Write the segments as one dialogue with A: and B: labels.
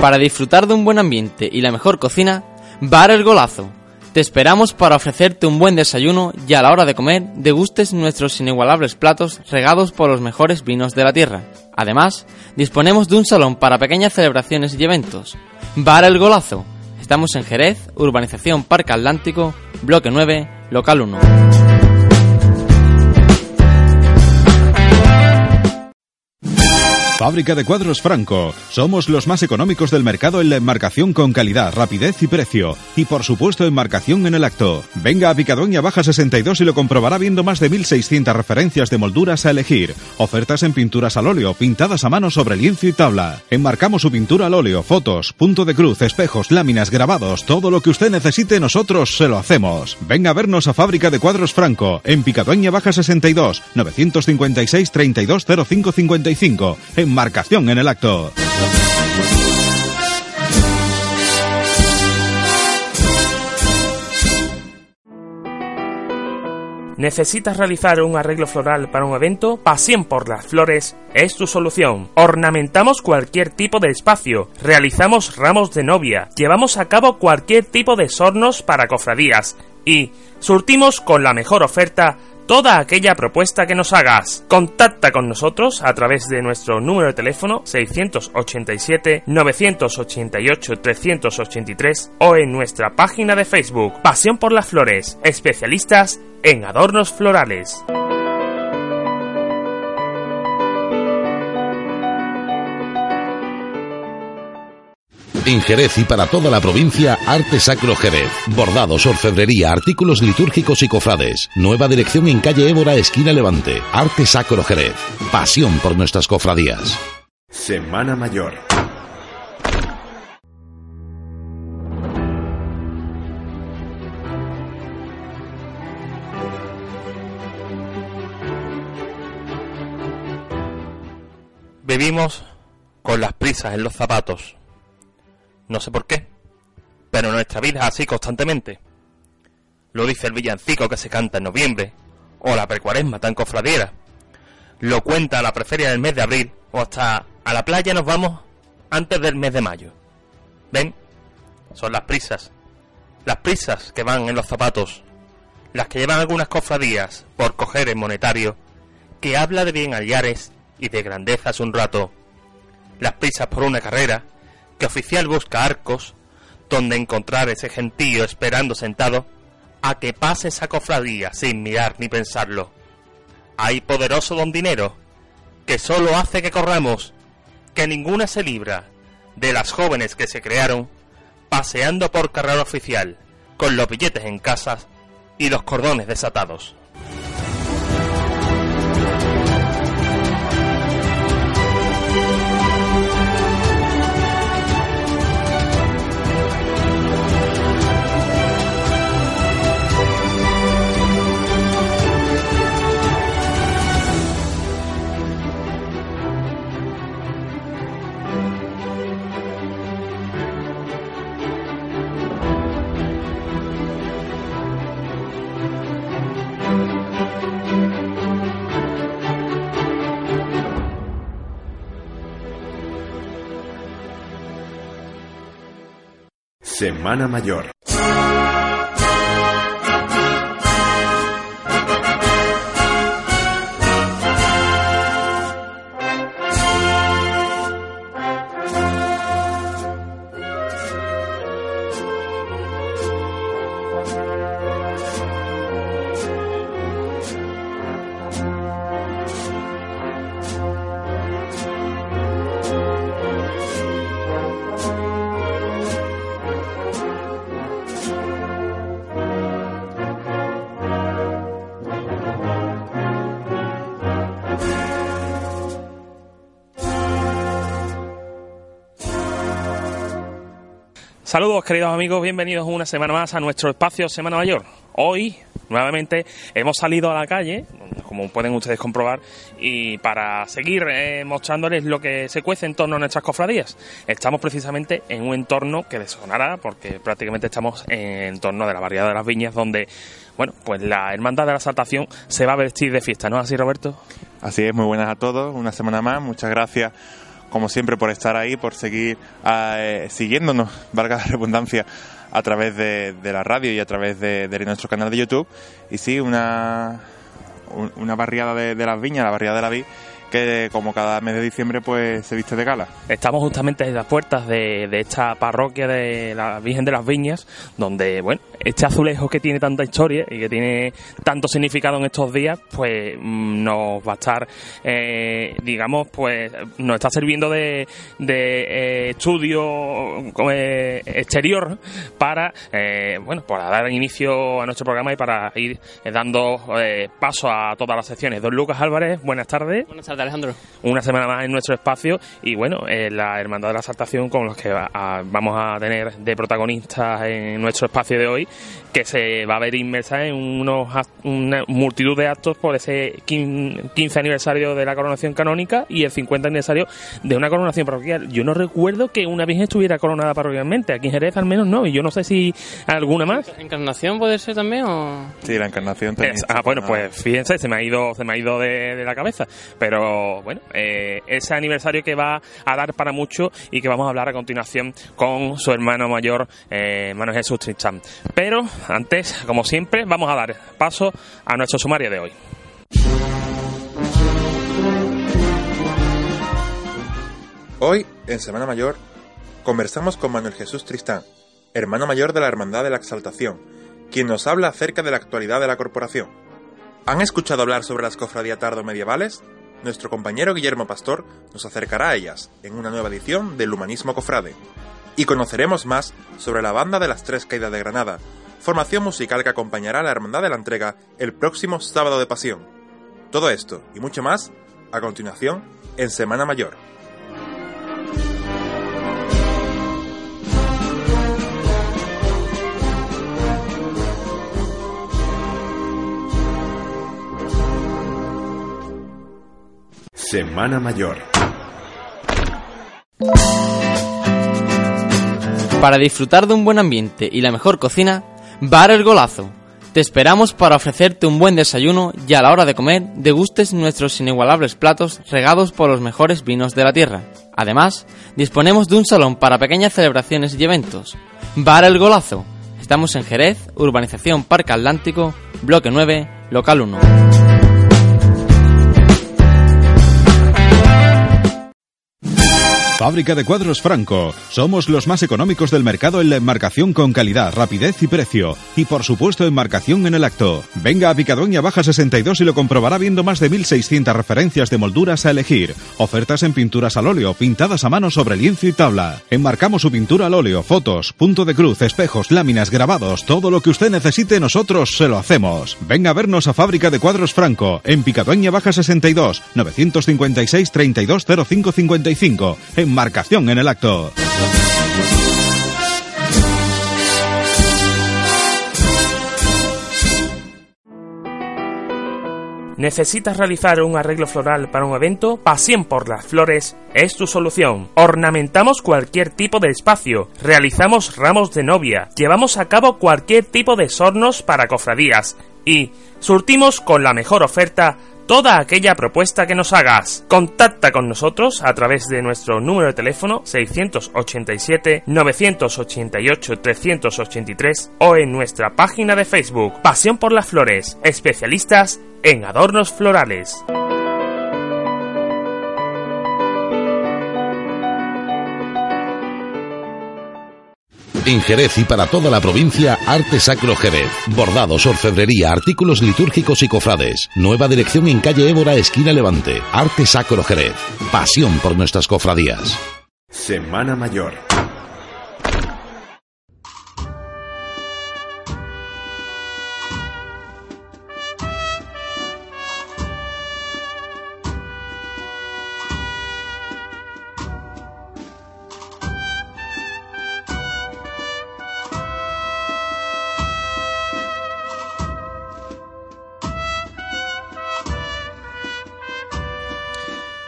A: Para disfrutar de un buen ambiente y la mejor cocina, Bar El Golazo. Te esperamos para ofrecerte un buen desayuno y a la hora de comer degustes nuestros inigualables platos regados por los mejores vinos de la tierra. Además, disponemos de un salón para pequeñas celebraciones y eventos. Bar El Golazo. Estamos en Jerez, Urbanización Parque Atlántico, Bloque 9, Local 1.
B: Fábrica de cuadros Franco. Somos los más económicos del mercado en la enmarcación con calidad, rapidez y precio. Y por supuesto enmarcación en el acto. Venga a Picadoña Baja 62 y lo comprobará viendo más de 1.600 referencias de molduras a elegir. Ofertas en pinturas al óleo, pintadas a mano sobre lienzo y tabla. Enmarcamos su pintura al óleo, fotos, punto de cruz, espejos, láminas, grabados. Todo lo que usted necesite nosotros se lo hacemos. Venga a vernos a Fábrica de cuadros Franco. En Picadoña Baja 62, 956 320555 enmarcación en el acto.
C: ¿Necesitas realizar un arreglo floral para un evento? Pasión por las flores es tu solución. Ornamentamos cualquier tipo de espacio, realizamos ramos de novia, llevamos a cabo cualquier tipo de sornos para cofradías y surtimos con la mejor oferta toda aquella propuesta que nos hagas. Contacta con nosotros a través de nuestro número de teléfono 687-988-383 o en nuestra página de Facebook Pasión por las Flores, especialistas en adornos florales.
D: En Jerez y para toda la provincia, Arte Sacro Jerez. Bordados, orfebrería, artículos litúrgicos y cofrades. Nueva dirección en calle Évora, esquina Levante. Arte Sacro Jerez. Pasión por nuestras cofradías.
E: Semana Mayor.
C: Vivimos con las prisas en los zapatos. No sé por qué, pero nuestra vida es así constantemente. Lo dice el villancico que se canta en noviembre, o la precuaresma tan cofradiera. Lo cuenta la preferia del mes de abril, o hasta a la playa nos vamos antes del mes de mayo. ¿Ven? Son las prisas. Las prisas que van en los zapatos. Las que llevan algunas cofradías por coger el monetario, que habla de bien hallares y de grandezas un rato. Las prisas por una carrera, que oficial busca arcos, donde encontrar ese gentío esperando sentado a que pase esa cofradía sin mirar ni pensarlo. Hay poderoso don dinero, que solo hace que corramos, que ninguna se libra de las jóvenes que se crearon paseando por carrera oficial, con los billetes en casas y los cordones desatados.
E: Semana Mayor.
C: Saludos queridos amigos, bienvenidos una semana más a nuestro espacio Semana Mayor. Hoy, nuevamente, hemos salido a la calle, como pueden ustedes comprobar, y para seguir eh, mostrándoles lo que se cuece en torno a nuestras cofradías. Estamos precisamente en un entorno que les porque prácticamente estamos en torno de la variedad de las viñas, donde, bueno, pues la Hermandad de la Saltación se va a vestir de fiesta, ¿no es así, Roberto?
F: Así es, muy buenas a todos, una semana más, muchas gracias como siempre, por estar ahí, por seguir eh, siguiéndonos, valga la redundancia, a través de, de la radio y a través de, nuestro canal de YouTube. Y sí, una, un- una barriada de, de las viñas, la barriada de la vid, que como cada mes de diciembre pues se viste de gala.
G: Estamos justamente en las puertas de, de esta parroquia de la Virgen de las Viñas, donde, bueno, este azulejo que tiene tanta historia y que tiene tanto significado en estos días, pues mm, nos va a estar, eh, digamos, pues nos está sirviendo de, de eh, estudio eh, exterior para, eh, bueno, para dar inicio a nuestro programa y para ir eh, dando eh, paso a todas las secciones. Don Lucas Álvarez, buenas tardes
A: Buenas tardes, Alejandro.
G: una semana más en nuestro espacio y bueno, eh, la Hermandad de la Saltación con los que va- a- vamos a tener de protagonistas en nuestro espacio de hoy, que se va a ver inmersa en unos una multitud de actos por ese quin- 15 aniversario de la coronación canónica y el 50 aniversario de una coronación parroquial. Yo no recuerdo que una virgen estuviera coronada parroquialmente, aquí en Jerez al menos no, y yo no sé si alguna más.
A: ¿Encarnación puede ser también o...?
F: Sí, la encarnación también.
G: Es- ah, bueno, pues fíjense, se me ha ido, se me ha ido de, de la cabeza. Pero bueno, eh, ese aniversario que va a dar para mucho y que vamos a hablar a continuación con su hermano mayor, eh, hermano Jesús Tristán. Pero antes, como siempre, vamos a dar paso a nuestro sumario de hoy.
F: Hoy, en Semana Mayor, conversamos con Manuel Jesús Tristán, hermano mayor de la Hermandad de la Exaltación, quien nos habla acerca de la actualidad de la corporación. ¿Han escuchado hablar sobre las cofradías tardo medievales? Nuestro compañero Guillermo Pastor nos acercará a ellas en una nueva edición del Humanismo Cofrade. Y conoceremos más sobre la Banda de las Tres Caídas de Granada, formación musical que acompañará a la Hermandad de la Entrega el próximo sábado de Pasión. Todo esto y mucho más a continuación en Semana Mayor.
E: Semana Mayor.
A: Para disfrutar de un buen ambiente y la mejor cocina, Bar El Golazo. Te esperamos para ofrecerte un buen desayuno y a la hora de comer degustes nuestros inigualables platos regados por los mejores vinos de la tierra. Además, disponemos de un salón para pequeñas celebraciones y eventos. Bar El Golazo. Estamos en Jerez, Urbanización Parque Atlántico, Bloque 9, Local 1.
B: Fábrica de cuadros Franco. Somos los más económicos del mercado en la enmarcación con calidad, rapidez y precio. Y por supuesto, enmarcación en el acto. Venga a Picadoña Baja 62 y lo comprobará viendo más de 1.600 referencias de molduras a elegir. Ofertas en pinturas al óleo, pintadas a mano sobre lienzo y tabla. Enmarcamos su pintura al óleo, fotos, punto de cruz, espejos, láminas, grabados. Todo lo que usted necesite, nosotros se lo hacemos. Venga a vernos a Fábrica de Cuadros Franco, en Picadoña Baja 62, 956 320555. Enmarcación en el acto.
G: ¿Necesitas realizar un arreglo floral para un evento? Pasión por las flores es tu solución. Ornamentamos cualquier tipo de espacio, realizamos ramos de novia, llevamos a cabo cualquier tipo de sornos para cofradías y surtimos con la mejor oferta toda aquella propuesta que nos hagas. Contacta con nosotros a través de nuestro número de teléfono 687 988 383 o en nuestra página de Facebook Pasión por las Flores, especialistas en adornos florales.
D: En Jerez y para toda la provincia, Arte Sacro Jerez. Bordados, orfebrería, artículos litúrgicos y cofrades. Nueva dirección en calle Évora, esquina Levante. Arte Sacro Jerez. Pasión por nuestras cofradías.
E: Semana Mayor.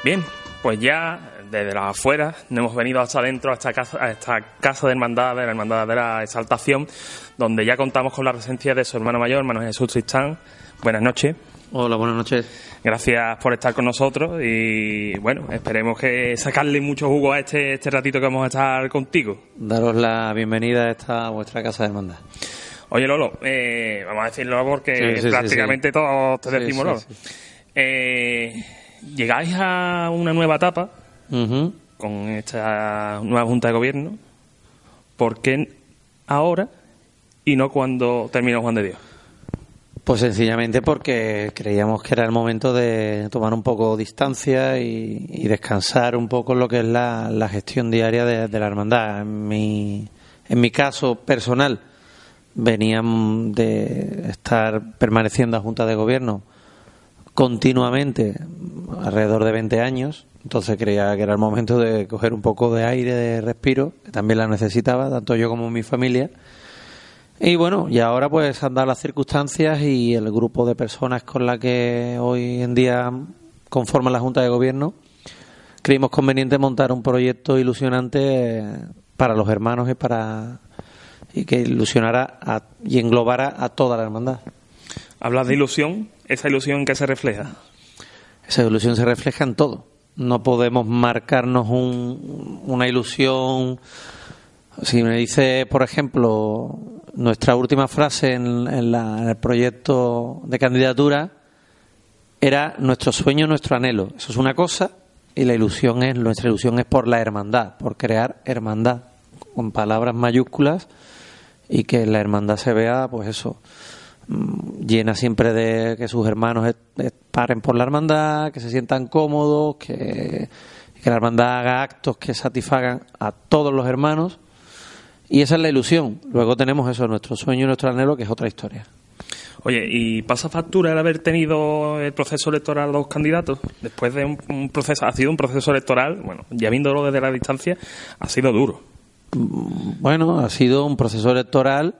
G: Bien, pues ya desde las afueras nos hemos venido hasta adentro, a esta casa, a esta casa de hermandad, de la hermandad de la exaltación, donde ya contamos con la presencia de su hermano mayor, hermano Jesús Tristán. Buenas noches.
H: Hola, buenas noches.
G: Gracias por estar con nosotros y bueno, esperemos que sacarle mucho jugo a este, este ratito que vamos a estar contigo.
H: Daros la bienvenida a esta vuestra casa de hermandad.
G: Oye Lolo, eh, vamos a decirlo porque
H: Sí, sí, sí,
G: prácticamente
H: sí.
G: todos te decimos Lolo.
H: sí.
G: Eh, llegáis a una nueva etapa con esta nueva Junta de Gobierno. ¿Por qué ahora y no cuando terminó Juan de Dios?
H: Pues sencillamente porque creíamos que era el momento de tomar un poco distancia y, y descansar un poco en lo que es la, la gestión diaria de, de la hermandad. En mi, en mi caso personal, venían de estar permaneciendo a Junta de Gobierno continuamente alrededor de 20 años, entonces creía que era el momento de coger un poco de aire, de respiro, que también la necesitaba, tanto yo como mi familia. Y bueno, y ahora pues han dado las circunstancias y el grupo de personas con la que hoy en día conforman la Junta de Gobierno, creímos conveniente montar un proyecto ilusionante eh, para los hermanos y para y que ilusionara a- y englobara a toda la hermandad.
G: Hablas de ilusión, esa ilusión que se refleja.
H: Esa ilusión se refleja en todo. No podemos marcarnos un- una ilusión. Si me dice, por ejemplo, nuestra última frase en, en la- en el proyecto de candidatura era nuestro sueño, nuestro anhelo. Eso es una cosa y la ilusión es, nuestra ilusión es por la hermandad, por crear hermandad, con palabras mayúsculas y que la hermandad se vea, pues eso, llena siempre de que sus hermanos paren por la hermandad, que se sientan cómodos, que, que la hermandad haga actos que satisfagan a todos los hermanos. Y esa es la ilusión. Luego tenemos eso, nuestro sueño y nuestro anhelo, que es otra historia.
G: Oye, ¿y pasa factura el haber tenido el proceso electoral a los candidatos? Después de un, un proceso, ha sido un proceso electoral, bueno, ya viéndolo desde la distancia, ha sido duro.
H: Bueno, ha sido un proceso electoral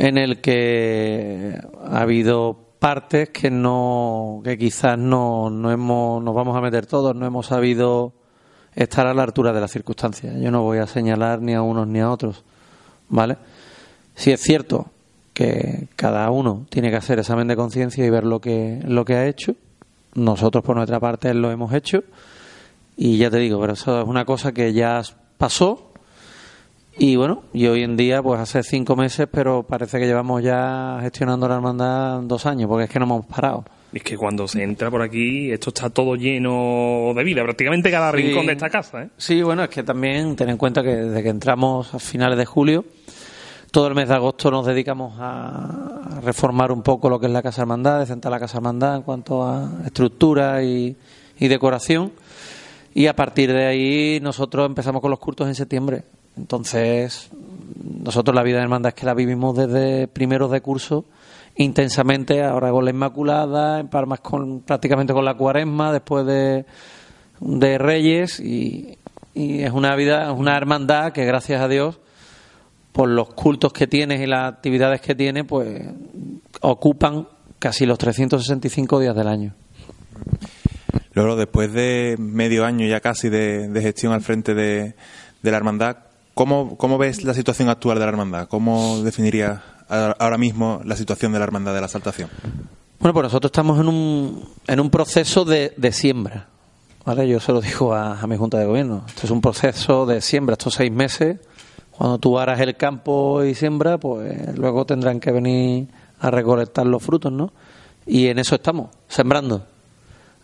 H: en el que ha habido partes que no, que quizás no, no hemos, nos vamos a meter todos, no hemos sabido estar a la altura de las circunstancias. Yo no voy a señalar ni a unos ni a otros, ¿vale? Si es cierto que cada uno tiene que hacer examen de conciencia y ver lo que, lo que ha hecho. Nosotros por nuestra parte lo hemos hecho y ya te digo, pero eso es una cosa que ya pasó y bueno, y hoy en día, pues hace cinco meses, pero parece que llevamos ya gestionando la hermandad dos años, porque es que no hemos parado.
G: Es que cuando se entra por aquí, esto está todo lleno de vida, prácticamente cada
H: Sí.
G: rincón de esta casa, ¿eh?
H: Sí, bueno, es que también ten en cuenta que desde que entramos a finales de julio, todo el mes de agosto nos dedicamos a reformar un poco lo que es la Casa Hermandad, de sentar la Casa Hermandad en cuanto a estructura y, y decoración. Y a partir de ahí nosotros empezamos con los cursos en septiembre. Entonces, nosotros la vida de hermandad es que la vivimos desde primeros de curso intensamente, ahora con la Inmaculada, en Palmas con, prácticamente con la Cuaresma, después de, de Reyes, y, es una vida, una hermandad que gracias a Dios, por los cultos que tienes y las actividades que tiene, pues ocupan casi los 365 días del año.
F: Luego, después de medio año ya casi de, de gestión al frente de, de la hermandad, ¿cómo, ¿cómo ves la situación actual de la hermandad? ¿Cómo definirías ahora mismo la situación de la hermandad de la Saltación?
H: Bueno, pues nosotros estamos en un, en un proceso de, de siembra. ¿vale? Yo se lo digo a, a mi Junta de Gobierno. Esto es un proceso de siembra, estos seis meses. Cuando tú aras el campo y siembra, pues luego tendrán que venir a recolectar los frutos, ¿no? Y en eso estamos, sembrando.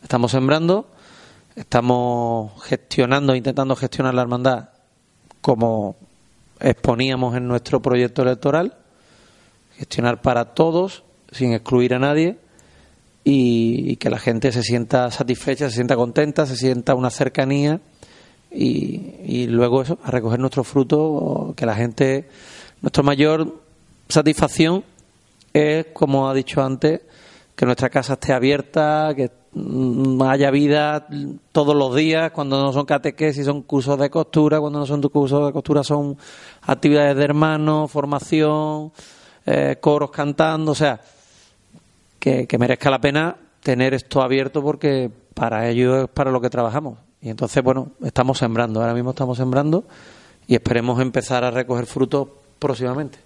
H: Estamos sembrando, estamos gestionando, intentando gestionar la hermandad como exponíamos en nuestro proyecto electoral, gestionar para todos, sin excluir a nadie, y, que la gente se sienta satisfecha, se sienta contenta, se sienta una cercanía, y, luego eso, a recoger nuestros frutos, que la gente, nuestra mayor satisfacción es, como ha dicho antes, que nuestra casa esté abierta, que haya vida todos los días, cuando no son catequesis, son cursos de costura, cuando no son cursos de costura son actividades de hermanos, formación, eh, coros cantando, o sea, que, que merezca la pena tener esto abierto porque para ello es para lo que trabajamos. Y entonces, bueno, estamos sembrando, ahora mismo estamos sembrando y esperemos empezar a recoger frutos próximamente.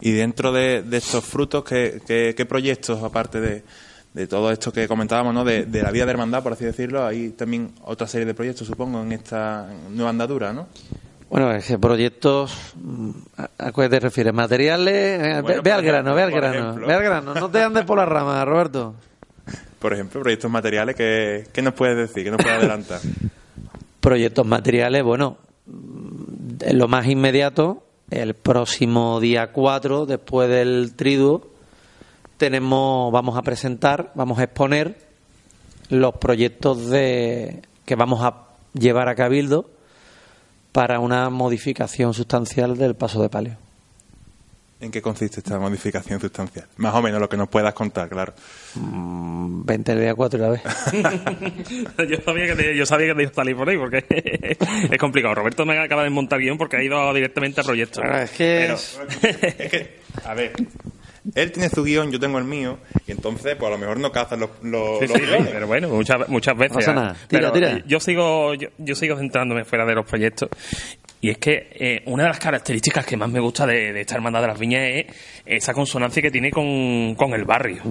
F: Y dentro de, de estos frutos, ¿qué, qué, qué proyectos, aparte de, de todo esto que comentábamos, ¿no? De, de la vida de hermandad, por así decirlo, hay también otra serie de proyectos, supongo, en esta nueva andadura, ¿no?
H: Bueno, es que proyectos, mm, ¿a qué te refieres? ¿Materiales? Eh, ve-
F: Bueno,
H: ve,
F: por
H: al grano, ve al grano, ve al grano, no te andes por las ramas, Roberto.
F: Por ejemplo, proyectos materiales, ¿qué, qué nos puedes decir? ¿Qué nos puedes adelantar?
H: Proyectos materiales, bueno, mm, en lo más inmediato, el próximo día 4, después del triduo, tenemos, vamos a presentar, vamos a exponer los proyectos de que vamos a llevar a Cabildo para una modificación sustancial del paso de palio.
F: ¿En qué consiste esta modificación sustancial? Más o menos lo que nos puedas contar, claro.
H: Mm, Vente el día 4 y la vez.
G: yo sabía que te, yo sabía que te iba a salir por ahí porque es complicado. Roberto me acaba de montar guion porque ha ido directamente a proyectos.
H: Claro, es que
G: Pero-
H: es-
F: Es que, a ver, él tiene su guion, yo tengo el mío, y entonces, pues a lo mejor no cazan los, los,
G: Sí,
F: los
G: sí,
F: guiones.
G: pero bueno, muchas, muchas veces.
H: pasa
G: ¿eh?
H: nada. Tira,
G: Pero
H: tira.
G: Yo sigo, yo, yo sigo centrándome fuera de los proyectos. Y es que eh, una de las características que más me gusta de, de esta hermandad de las viñas es esa consonancia que tiene con, con el barrio.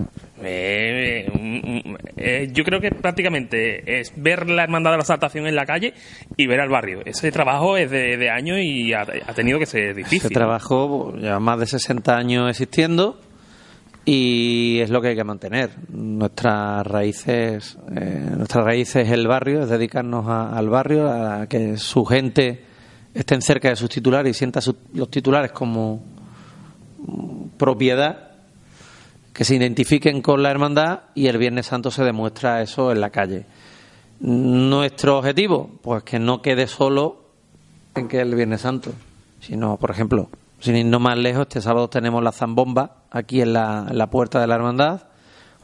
G: Eh, mm, eh, yo creo que prácticamente es ver la hermandad de la saltación en la calle y ver al barrio. Ese trabajo es de, de años y ha, ha tenido que ser difícil.
H: Este trabajo lleva más de 60 años existiendo y es lo que hay que mantener. Nuestras raíces, eh, nuestras raíces es el barrio, es dedicarnos a- al barrio, a que su gente estén cerca de sus titulares y sienta sus- los titulares como propiedad, que se identifiquen con la hermandad y el Viernes Santo se demuestra eso en la calle. Nuestro objetivo, pues que no quede solo en que el Viernes Santo, sino, por ejemplo, sin irnos más lejos, este sábado tenemos la zambomba aquí en la, en la puerta de la hermandad,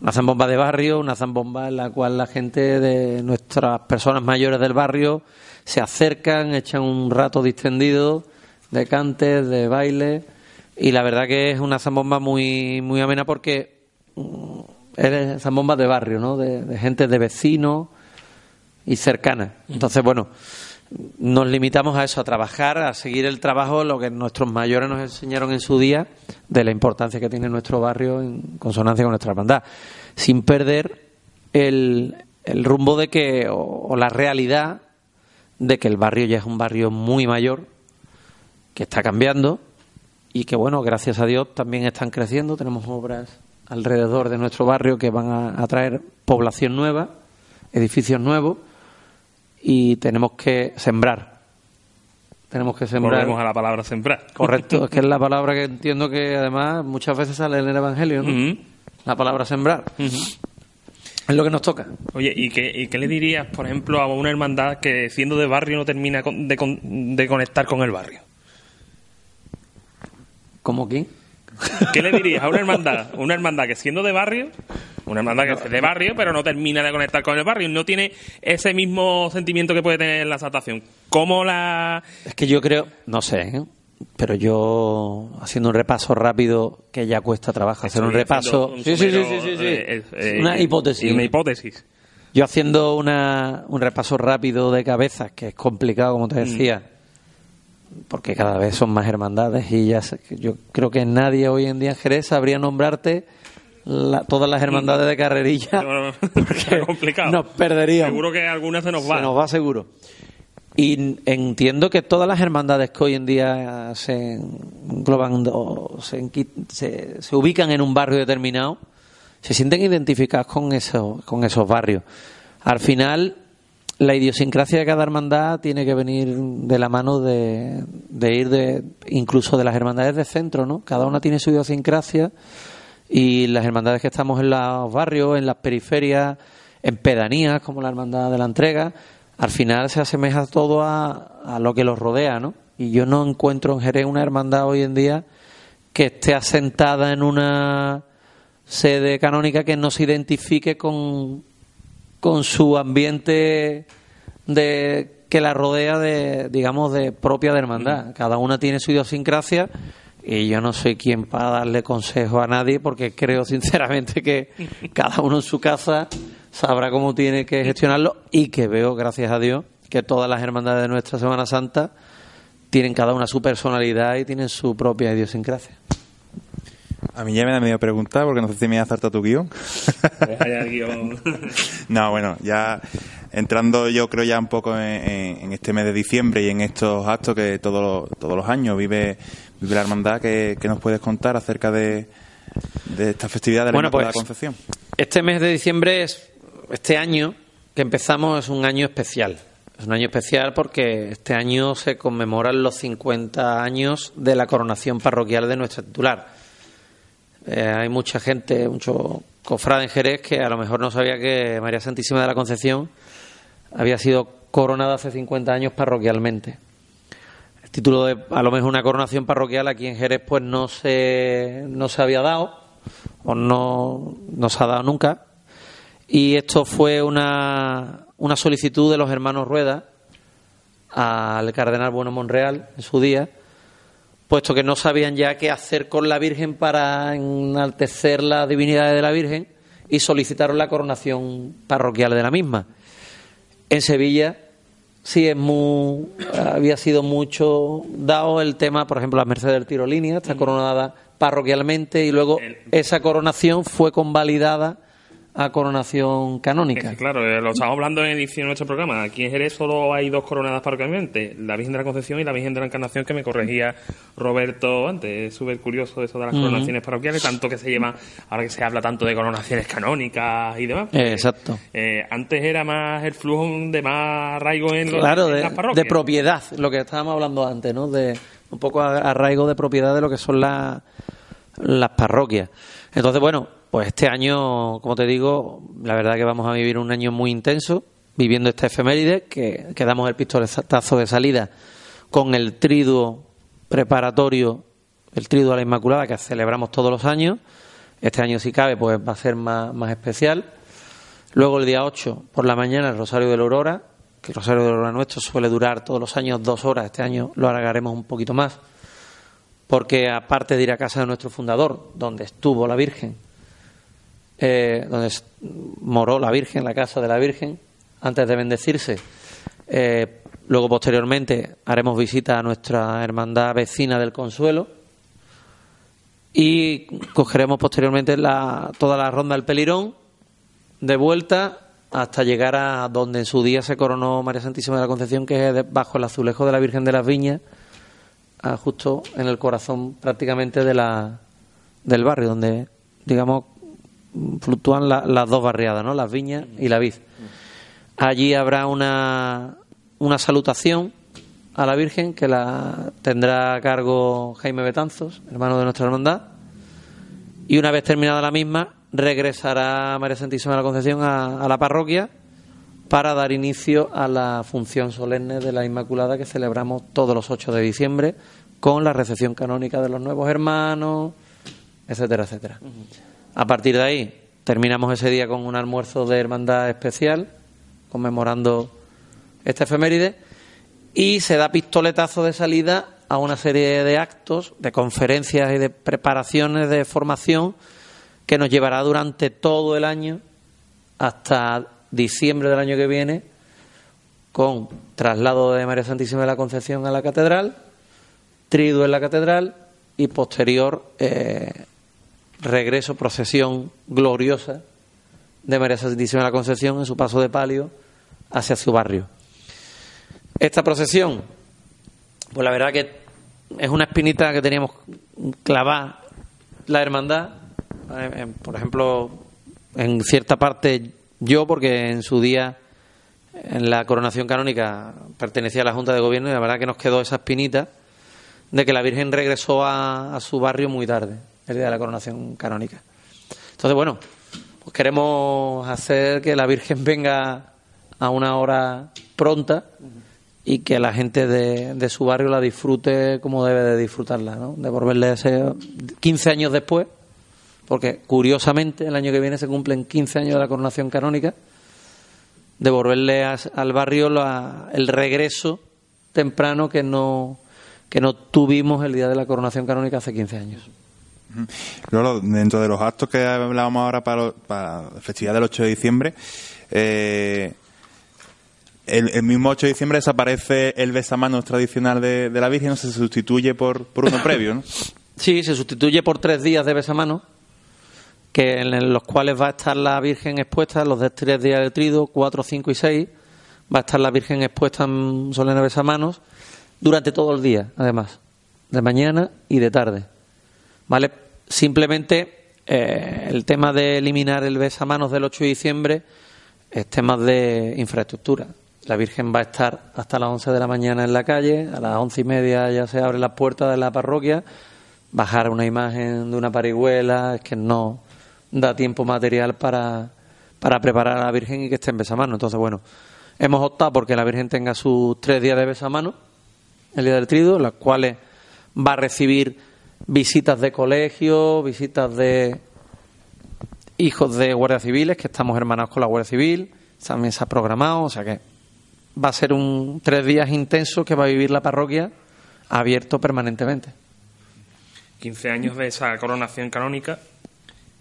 H: una zambomba de barrio, una zambomba en la cual la gente de nuestras personas mayores del barrio se acercan, echan un rato distendido de cantes, de baile, y la verdad que es una zambomba muy, muy amena porque mm, es zambomba de barrio, ¿no? De, de gente, de vecinos y cercana. Entonces, bueno, nos limitamos a eso, a trabajar, a seguir el trabajo, lo que nuestros mayores nos enseñaron en su día, de la importancia que tiene nuestro barrio en consonancia con nuestra hermandad, sin perder el, el rumbo de que, o, o la realidad de que el barrio ya es un barrio muy mayor, que está cambiando y que, bueno, gracias a Dios también están creciendo. Tenemos obras alrededor de nuestro barrio que van a, a traer población nueva, edificios nuevos y tenemos que sembrar. Tenemos que sembrar.
G: Volvemos a la palabra sembrar.
H: Correcto, es que es la palabra que entiendo que además muchas veces sale en el Evangelio, ¿no? La palabra sembrar. Es lo que nos toca.
G: Oye, ¿y qué, ¿y qué le dirías, por ejemplo, a una hermandad que siendo de barrio no termina de, con- de conectar con el barrio?
H: ¿Cómo quién?
G: ¿Qué le dirías a una hermandad? Una hermandad que siendo de barrio, una hermandad que es de barrio, pero no termina de conectar con el barrio, no tiene ese mismo sentimiento que puede tener la saltación. ¿Cómo la...?
H: Es que yo creo, no sé, ¿eh? Pero yo haciendo un repaso rápido que ya cuesta trabajo hacer un repaso.
G: un
H: Sí, sí, sí, sí, sí, sí.
G: eh, eh,
H: una hipótesis.
G: Una hipótesis.
H: Yo haciendo una, un repaso rápido de cabezas, que es complicado, como te decía, porque cada vez son más hermandades y ya sé yo creo que nadie hoy en día en Jerez sabría nombrarte la- todas las hermandades de carrerilla.
G: No, no,
H: porque
G: está complicado.
H: Nos perderíamos.
G: Seguro que alguna se nos va.
H: Se nos va seguro. Y entiendo que todas las hermandades que hoy en día se engloban o se, se ubican en un barrio determinado, se sienten identificadas con, eso, con esos barrios. Al final, la idiosincrasia de cada hermandad tiene que venir de la mano de, de ir de incluso de las hermandades de centro, ¿no? Cada una tiene su idiosincrasia y las hermandades que estamos en los barrios, en las periferias, en pedanías, como la hermandad de la entrega, al final se asemeja todo a, a lo que los rodea, ¿no? Y yo no encuentro en Jerez una hermandad hoy en día que esté asentada en una sede canónica que no se identifique con, con su ambiente de que la rodea de digamos de propia de hermandad cada una tiene su idiosincrasia y yo no soy quien para darle consejo a nadie porque creo sinceramente que cada uno en su casa sabrá cómo tiene que gestionarlo y que veo gracias a Dios que todas las hermandades de nuestra Semana Santa tienen cada una su personalidad y tienen su propia idiosincrasia.
F: A mí ya me da medio preguntar porque no sé si me ha acertado tu guion. no, bueno, ya entrando yo creo ya un poco en, este mes de diciembre y en estos actos que todos los, todos los años vive, vive la hermandad, ¿qué, nos puedes contar acerca de, esta festividad de la,
H: bueno, pues,
F: Concepción?
H: Este mes de diciembre es este año que empezamos es un año especial. Es un año especial porque este año se conmemoran los 50 años de la coronación parroquial de nuestra titular. Eh, hay mucha gente, mucho cofrade en Jerez que a lo mejor no sabía que María Santísima de la Concepción había sido coronada hace 50 años parroquialmente. El título de, a lo mejor, una coronación parroquial aquí en Jerez, pues no se, no se había dado, o no, no se ha dado nunca. Y esto fue una, una solicitud de los hermanos Rueda al cardenal Bueno Monreal en su día, puesto que no sabían ya qué hacer con la Virgen para enaltecer la divinidad de la Virgen y solicitaron la coronación parroquial de la misma. En Sevilla sí es muy, había sido mucho dado el tema, por ejemplo, la Merced del Tirolínea está coronada parroquialmente y luego esa coronación fue convalidada a coronación canónica.
G: claro, eh, lo estamos hablando en edición de nuestro programa. Aquí en Jerez solo hay dos coronadas parroquialmente, la Virgen de la Concepción y la Virgen de la Encarnación, que me corregía Roberto antes. Es súper curioso eso de las coronaciones parroquiales, tanto que se lleva, ahora que se habla tanto de coronaciones canónicas y demás.
H: Pues, Exacto.
G: Eh, antes era más el flujo de más arraigo en,
H: claro,
G: de,
H: las parroquias. de propiedad, lo que estábamos hablando antes, ¿no? De un poco arraigo de propiedad de lo que son las parroquias. Entonces, bueno, pues este año, como te digo, la verdad que vamos a vivir un año muy intenso, viviendo esta efeméride, que, damos el pistoletazo de salida con el triduo preparatorio, el triduo a la Inmaculada, que celebramos todos los años. Este año, si cabe, pues va a ser más, más especial. Luego, el día 8, por la mañana, el Rosario de la Aurora, que el Rosario de la Aurora nuestro suele durar todos los años dos horas. Este año lo alargaremos un poquito más, porque aparte de ir a casa de nuestro fundador, donde estuvo la Virgen, eh, donde moró la Virgen, la casa de la Virgen, antes de bendecirse. Eh, luego, posteriormente, haremos visita a nuestra hermandad vecina del Consuelo y cogeremos posteriormente la, toda la ronda del Pelirón de vuelta hasta llegar a donde en su día se coronó María Santísima de la Concepción, que es bajo el azulejo de la Virgen de las Viñas, justo en el corazón prácticamente de la, del barrio, donde, digamos, fluctúan las dos barriadas, ¿no? Las viñas y la vid. Allí habrá una, una salutación a la Virgen que la tendrá a cargo Jaime Betanzos, hermano de nuestra hermandad. Y una vez terminada la misma, regresará María Santísima de la Concepción a, a la parroquia para dar inicio a la función solemne de la Inmaculada que celebramos todos los 8 de diciembre con la recepción canónica de los nuevos hermanos, etcétera, etcétera. A partir de ahí terminamos ese día con un almuerzo de hermandad especial, conmemorando esta efeméride, y se da pistoletazo de salida a una serie de actos, de conferencias y de preparaciones de formación que nos llevará durante todo el año hasta diciembre del año que viene con traslado de María Santísima de la Concepción a la catedral, trido en la catedral y posterior eh, regreso, procesión gloriosa de María Santísima de la Concepción en su paso de palio hacia su barrio. Esta procesión, pues la verdad que es una espinita que teníamos clavada la hermandad. Por ejemplo, en cierta parte yo, porque en su día en la coronación canónica pertenecía a la Junta de Gobierno y la verdad que nos quedó esa espinita de que la Virgen regresó a su barrio muy tarde el día de la coronación canónica. Entonces, bueno, pues queremos hacer que la Virgen venga a una hora pronta y que la gente de, su barrio la disfrute como debe de disfrutarla, ¿no? De volverle ese 15 años después, porque curiosamente el año que viene se cumplen 15 años de la coronación canónica, devolverle al barrio el regreso temprano que no, que no tuvimos el día de la coronación canónica hace 15 años.
F: Luego, dentro de los actos que hablábamos ahora para, la festividad del 8 de diciembre, eh, el, el mismo 8 de diciembre desaparece el besamanos tradicional de, de la Virgen, o se sustituye por, por uno previo, ¿no?
H: Sí, se sustituye por tres días de besamanos, que en los cuales va a estar la Virgen expuesta, los de tres días de trido, cuatro, cinco y seis, va a estar la Virgen expuesta en solemne besamanos durante todo el día, además, de mañana y de tarde. ¿Vale? Simplemente eh, el tema de eliminar el besamanos del 8 de diciembre es tema de infraestructura. La Virgen va a estar hasta las 11 de la mañana en la calle, a las once y media ya se abren las puertas de la parroquia, bajar una imagen de una parihuela, es que no da tiempo material para, para preparar a la Virgen y que esté en besamanos. Entonces, bueno, hemos optado porque la Virgen tenga sus tres días de besamanos, el día del trido, las cuales va a recibir visitas de colegio, visitas de hijos de guardias civiles, que estamos hermanados con la Guardia Civil, también se ha programado, o sea que va a ser un tres días intensos que va a vivir la parroquia abierto permanentemente.
G: 15 años de esa coronación canónica.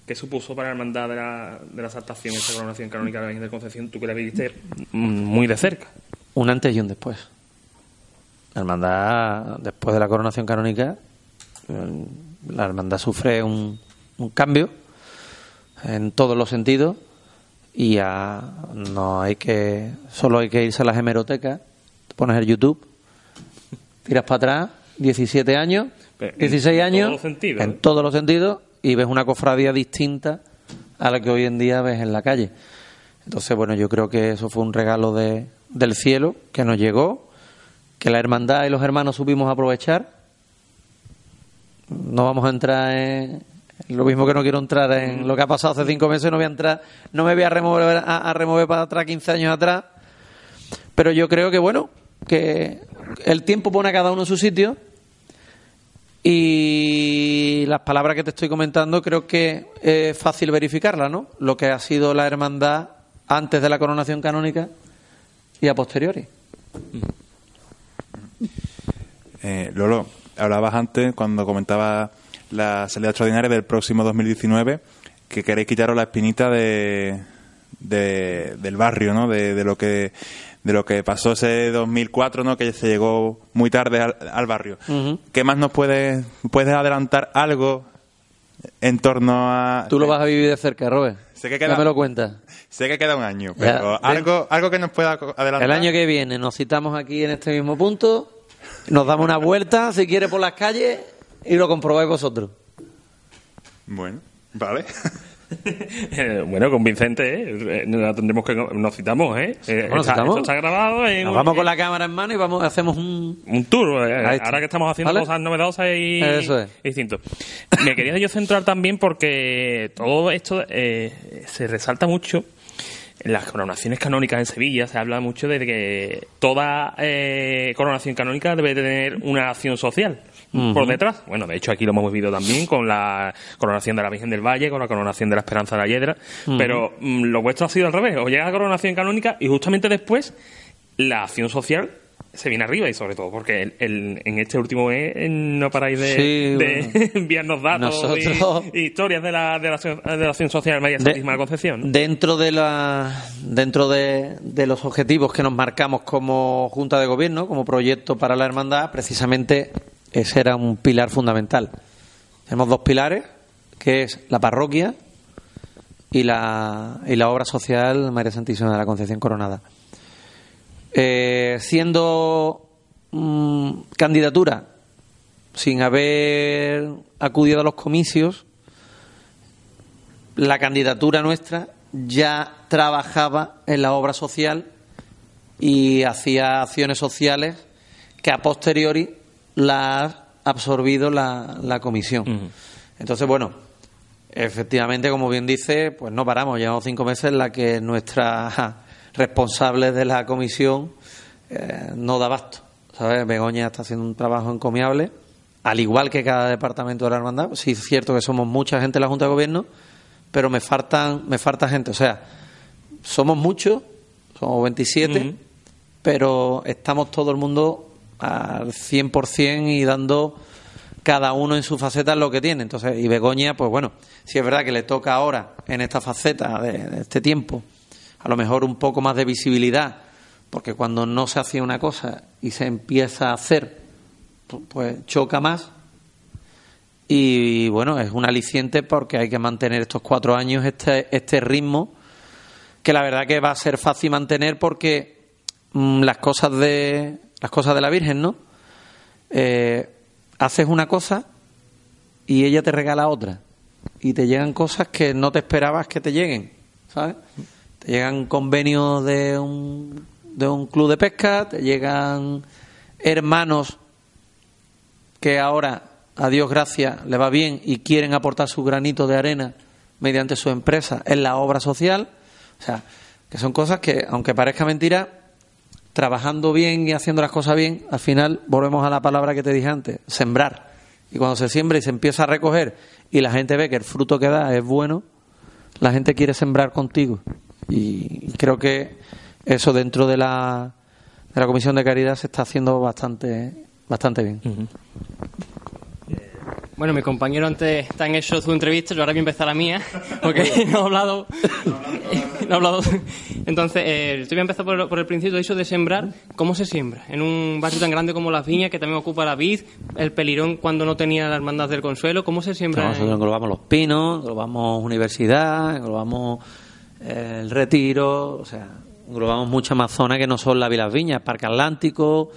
G: ¿Qué supuso para la hermandad de la, de la exaltación esa coronación canónica de la Virgen de Concepción? Tú que la viviste muy de cerca.
H: Un antes y un después. La hermandad, después de la coronación canónica, la hermandad sufre un, un cambio en todos los sentidos y ya no hay que solo hay que irse a las hemerotecas te pones el YouTube tiras para atrás 17 años
G: Pero en
H: 16
G: todos
H: años
G: sentidos,
H: en
G: ¿eh?
H: todos los sentidos y ves una cofradía distinta a la que hoy en día ves en la calle entonces bueno yo creo que eso fue un regalo de, del cielo que nos llegó que la hermandad y los hermanos supimos aprovechar no vamos a entrar en lo mismo que no quiero entrar en lo que ha pasado hace cinco meses, no voy a entrar, no me voy a remover, a, remover para atrás 15 años atrás, pero yo creo que bueno, que el tiempo pone a cada uno en su sitio y las palabras que te estoy comentando creo que es fácil verificarlas, ¿no? Lo que ha sido la hermandad antes de la coronación canónica y a posteriori.
F: Eh, Lolo, hablabas antes cuando comentaba la salida extraordinaria del próximo 2019 que queréis quitaros la espinita de, de- del barrio, ¿no? De, de lo que de lo que pasó ese 2004, ¿no? Que se llegó muy tarde al, al barrio. ¿Qué más nos puedes puedes adelantar algo en torno a
H: Tú lo vas a vivir de cerca, Robert.
F: Sé que queda-
H: me lo cuentas.
F: Sé que queda un año, pero algo algo que nos pueda adelantar.
H: El año que viene nos citamos aquí en este mismo punto, nos damos una vuelta, si quiere, por las calles y lo comprobáis vosotros.
F: Bueno, vale.
G: Eh, bueno, con Vicente, ¿eh? Eh, Nos tendremos que nos citamos, ¿eh? Eh,
H: Bueno,
G: está,
H: citamos.
G: esto está grabado en
H: Nos vamos con la cámara en mano y vamos hacemos un...
G: un tour. eh, ahora que estamos haciendo
H: ¿Vale?
G: cosas novedosas y,
H: Eso es.
G: y distinto. Me quería yo centrar también porque todo esto eh, se resalta mucho. En las coronaciones canónicas en Sevilla se habla mucho de que toda eh, coronación canónica debe tener una acción social por detrás. Bueno, de hecho aquí lo hemos vivido también con la coronación de la Virgen del Valle, con la coronación de la Esperanza de la Hiedra, pero mm, lo vuestro ha sido al revés. Os llega la coronación canónica y justamente después la acción social se viene arriba y sobre todo porque el- el- en este último mes eh, no paráis de,
H: Sí,
G: de
H: bueno.
G: enviarnos datos
H: Nosotros-
G: y, y historias de la, de la, de la acción social María
H: De-
G: Santísima Concepción. ¿no?
H: Dentro de la dentro de, de los objetivos que nos marcamos como Junta de Gobierno, como proyecto para la hermandad, precisamente ese era un pilar fundamental. Tenemos dos pilares, que es la parroquia y la, y la obra social María Santísima de la Concepción Coronada. Eh, siendo mm, candidatura sin haber acudido a los comicios, la candidatura nuestra ya trabajaba en la obra social y hacía acciones sociales que a posteriori la ha absorbido la, la comisión. Entonces, bueno, efectivamente, como bien dice, pues no paramos. Llevamos cinco meses en la que nuestra ja, responsable de la comisión eh, no da abasto. ¿Sabes? Begoña está haciendo un trabajo encomiable, al igual que cada departamento de la hermandad. Sí, es cierto que somos mucha gente en la Junta de Gobierno, pero me faltan me falta gente. O sea, somos muchos, somos 27,
G: Ujú.
H: pero estamos todo el mundo al 100% y dando cada uno en su faceta lo que tiene. Entonces, y Begoña, pues bueno, si es verdad que le toca ahora, en esta faceta de, de este tiempo, a lo mejor un poco más de visibilidad porque cuando no se hacía una cosa y se empieza a hacer, pues choca más. Y bueno, es un aliciente porque hay que mantener estos cuatro años este, este ritmo, que la verdad que va a ser fácil mantener porque mm, las cosas de las cosas de la Virgen, ¿no? Eh, haces una cosa y ella te regala otra y te llegan cosas que no te esperabas que te lleguen, ¿sabes? Te llegan convenios de un, de un club de pesca, te llegan hermanos que ahora, a Dios gracias, le va bien y quieren aportar su granito de arena mediante su empresa en la obra social. O sea, que son cosas que, aunque parezca mentira, trabajando bien y haciendo las cosas bien, al final volvemos a la palabra que te dije antes, sembrar. Y cuando se siembra y se empieza a recoger y la gente ve que el fruto que da es bueno, la gente quiere sembrar contigo. Y creo que eso dentro de la, de la Comisión de Caridad se está haciendo bastante, bastante bien.
I: Bueno, mi compañero antes está en hecho su entrevista, yo ahora voy a empezar la mía, porque no he hablado. no he hablado. Entonces, eh, estoy voy a empezar por, por el principio, eso de sembrar. ¿Cómo se siembra? En un barrio tan grande como Las Viñas, que también ocupa la vid, el pelirón cuando no tenía la hermandad del consuelo, ¿cómo se siembra?
H: Nosotros englobamos los pinos, englobamos universidad, englobamos eh, el retiro, o sea, englobamos muchas más zonas que no son la Vilas Viñas, Parque Atlántico,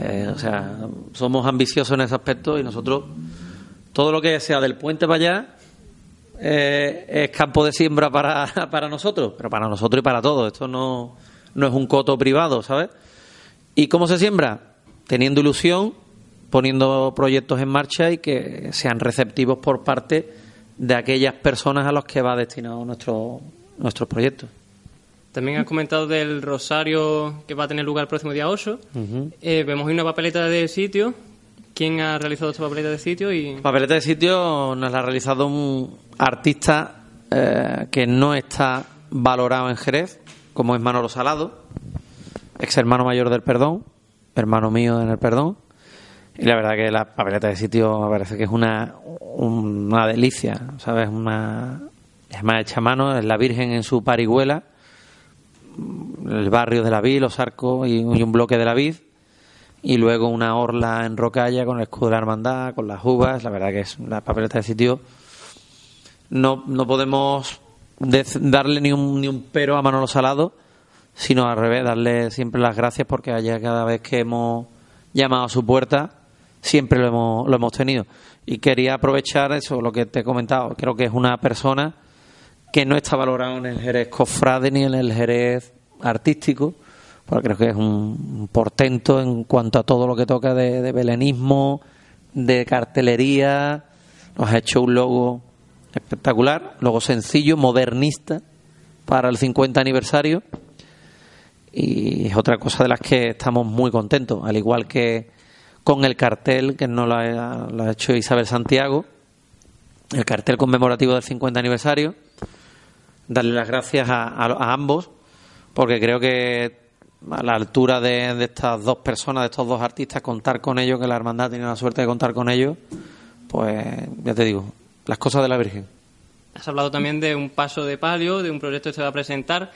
H: eh, o sea, somos ambiciosos en ese aspecto y nosotros todo lo que sea del puente para allá eh, es campo de siembra para, para nosotros, pero para nosotros y para todos. Esto no, no es un coto privado, ¿sabes? ¿Y cómo se siembra? Teniendo ilusión, poniendo proyectos en marcha y que sean receptivos por parte de aquellas personas a las que va destinado nuestro, nuestros proyectos.
I: También has comentado del rosario que va a tener lugar el próximo día 8.
H: Ujú.
I: Eh, vemos ahí una papeleta de sitio. ¿Quién ha realizado esta papeleta de sitio? Y
H: Papeleta de sitio nos la ha realizado un artista eh, que no está valorado en Jerez, como es Manolo Salado, ex hermano mayor del Perdón, hermano mío en el Perdón. Y la verdad que la papeleta de sitio me parece que es una, una delicia, ¿sabes? Una, es más hecha a mano, es la Virgen en su parihuela, el barrio de la Vid, los arcos y, un bloque de la Vid y luego una orla en rocalla con el escudo de la hermandad, con las uvas, la verdad que es la papeleta de sitio. No, no podemos darle ni un, ni un pero a Manolo Salado, sino al revés, darle siempre las gracias porque allá cada vez que hemos llamado a su puerta, siempre lo hemos, lo hemos tenido. Y quería aprovechar eso, lo que te he comentado, creo que es una persona que no está valorado en el Jerez cofrade ni en el Jerez artístico, porque creo que es un portento en cuanto a todo lo que toca de, belenismo, de cartelería. Nos ha hecho un logo espectacular, logo sencillo, modernista, para el 50 aniversario. Y es otra cosa de las que estamos muy contentos, al igual que con el cartel que nos lo lo ha hecho Isabel Santiago, el cartel conmemorativo del 50 aniversario. Darle las gracias a, a- a ambos, porque creo que a la altura de, de estas dos personas, de estos dos artistas, contar con ellos, que la hermandad tenido la suerte de contar con ellos, pues ya te digo, las cosas de la Virgen.
I: has hablado también de un paso de palio, de un proyecto que se va a presentar.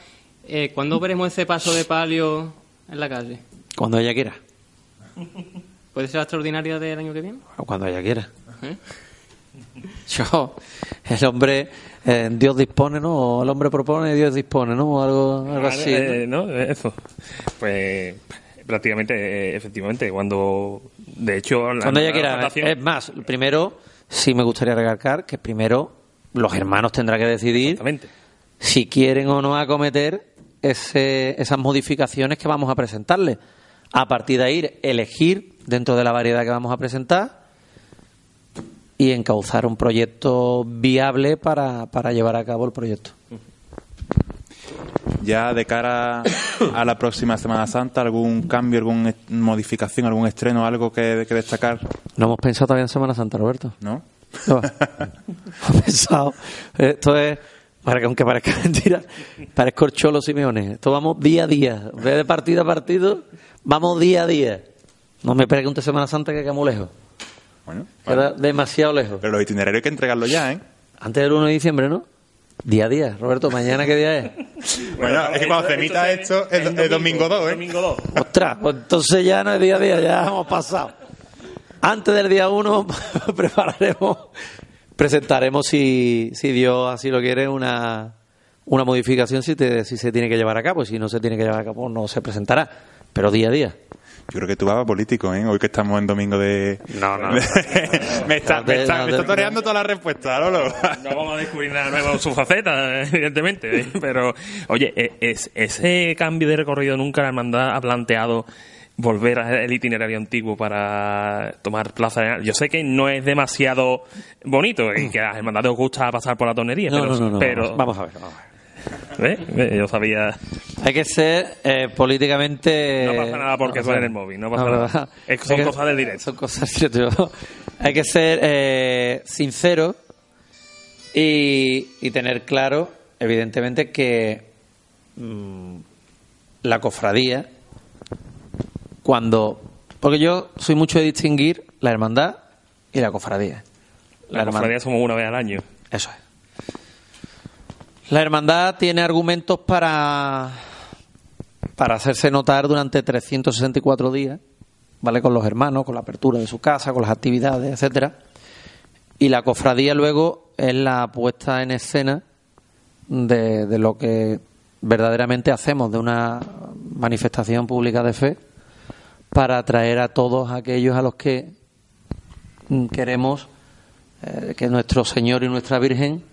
I: Eh, ¿Cuándo veremos ese paso de palio en la calle?
H: Cuando ella quiera,
I: ¿Puede ser la extraordinaria del año que viene?
H: cuando ella quiera.
I: ¿Eh?
H: Yo, el hombre, eh, Dios dispone, ¿no? O el hombre propone, Dios dispone, ¿no? O algo, algo así. ¿no?
G: Eh, ¿no? Eso. Pues prácticamente, eh, efectivamente, cuando. De hecho, la
H: Cuando ella
G: la
H: quiera. Es más, primero, sí me gustaría recalcar que primero los hermanos tendrán que decidir si quieren o no acometer ese, esas modificaciones que vamos a presentarles. A partir de ahí, elegir dentro de la variedad que vamos a presentar y encauzar un proyecto viable para, para llevar a cabo el proyecto.
F: Ya de cara a la próxima Semana Santa, ¿algún cambio, alguna modificación, algún estreno, algo que, que destacar?
H: No hemos pensado todavía en Semana Santa, Roberto.
F: ¿No?
H: No he pensado. Esto es, para que aunque parezca mentira, parezco el Cholo Simeone. Esto vamos día a día. En vez de partido a partido, vamos día a día. No me pregunte Semana Santa que queda muy lejos.
F: Bueno,
H: Queda demasiado lejos.
F: pero los itinerarios hay que entregarlos ya, ¿eh?
H: Antes del 1 de diciembre, ¿no? Día a día, Roberto, ¿mañana qué día es?
F: Bueno, es que cuando se emita esto, es, es domingo 2, ¿eh?
G: Domingo 2.
H: Ostras, pues entonces ya no es día a día, ya hemos pasado. Antes del día 1 prepararemos, presentaremos, si, si Dios así lo quiere, una, una modificación si, te- si se tiene que llevar a cabo. Si no se tiene que llevar a cabo, no se presentará. Pero día a día.
F: Yo creo que tú vas político, ¿eh? Hoy que estamos en domingo de...
H: No, no.
F: me está, me me toreando todas las respuestas, Lolo.
G: No vamos a descubrir nada nuevo en su faceta, evidentemente. ¿eh? Pero, oye, e- es, ese cambio de recorrido nunca la hermandad ha planteado volver al itinerario antiguo para tomar Plaza. Yo sé que no es demasiado bonito y que a las hermandades os gusta pasar por la tonería,
H: No,
G: pero,
H: no, no, no,
G: pero
H: Vamos a ver. vamos a ver.
G: ¿Ves? ¿Ves? yo sabía...
H: Hay que ser eh, políticamente.
G: No pasa nada porque
H: no,
G: suene
H: o sea,
G: en el móvil, no pasa
H: no,
G: nada.
H: no,
G: Es son cosas del directo.
H: Son cosas del. Hay que ser eh, sincero y, y tener claro, evidentemente, que mm, la cofradía, cuando. Porque yo soy mucho de distinguir la hermandad y la cofradía.
G: La
H: hermandad-
G: cofradía somos una vez al año.
H: eso es. La hermandad tiene argumentos para, para hacerse notar durante 364 días, ¿vale? Con los hermanos, con la apertura de su casa, con las actividades, etcétera. Y la cofradía luego es la puesta en escena de, de lo que verdaderamente hacemos de una manifestación pública de fe para atraer a todos aquellos a los que mm, queremos eh, que nuestro Señor y nuestra Virgen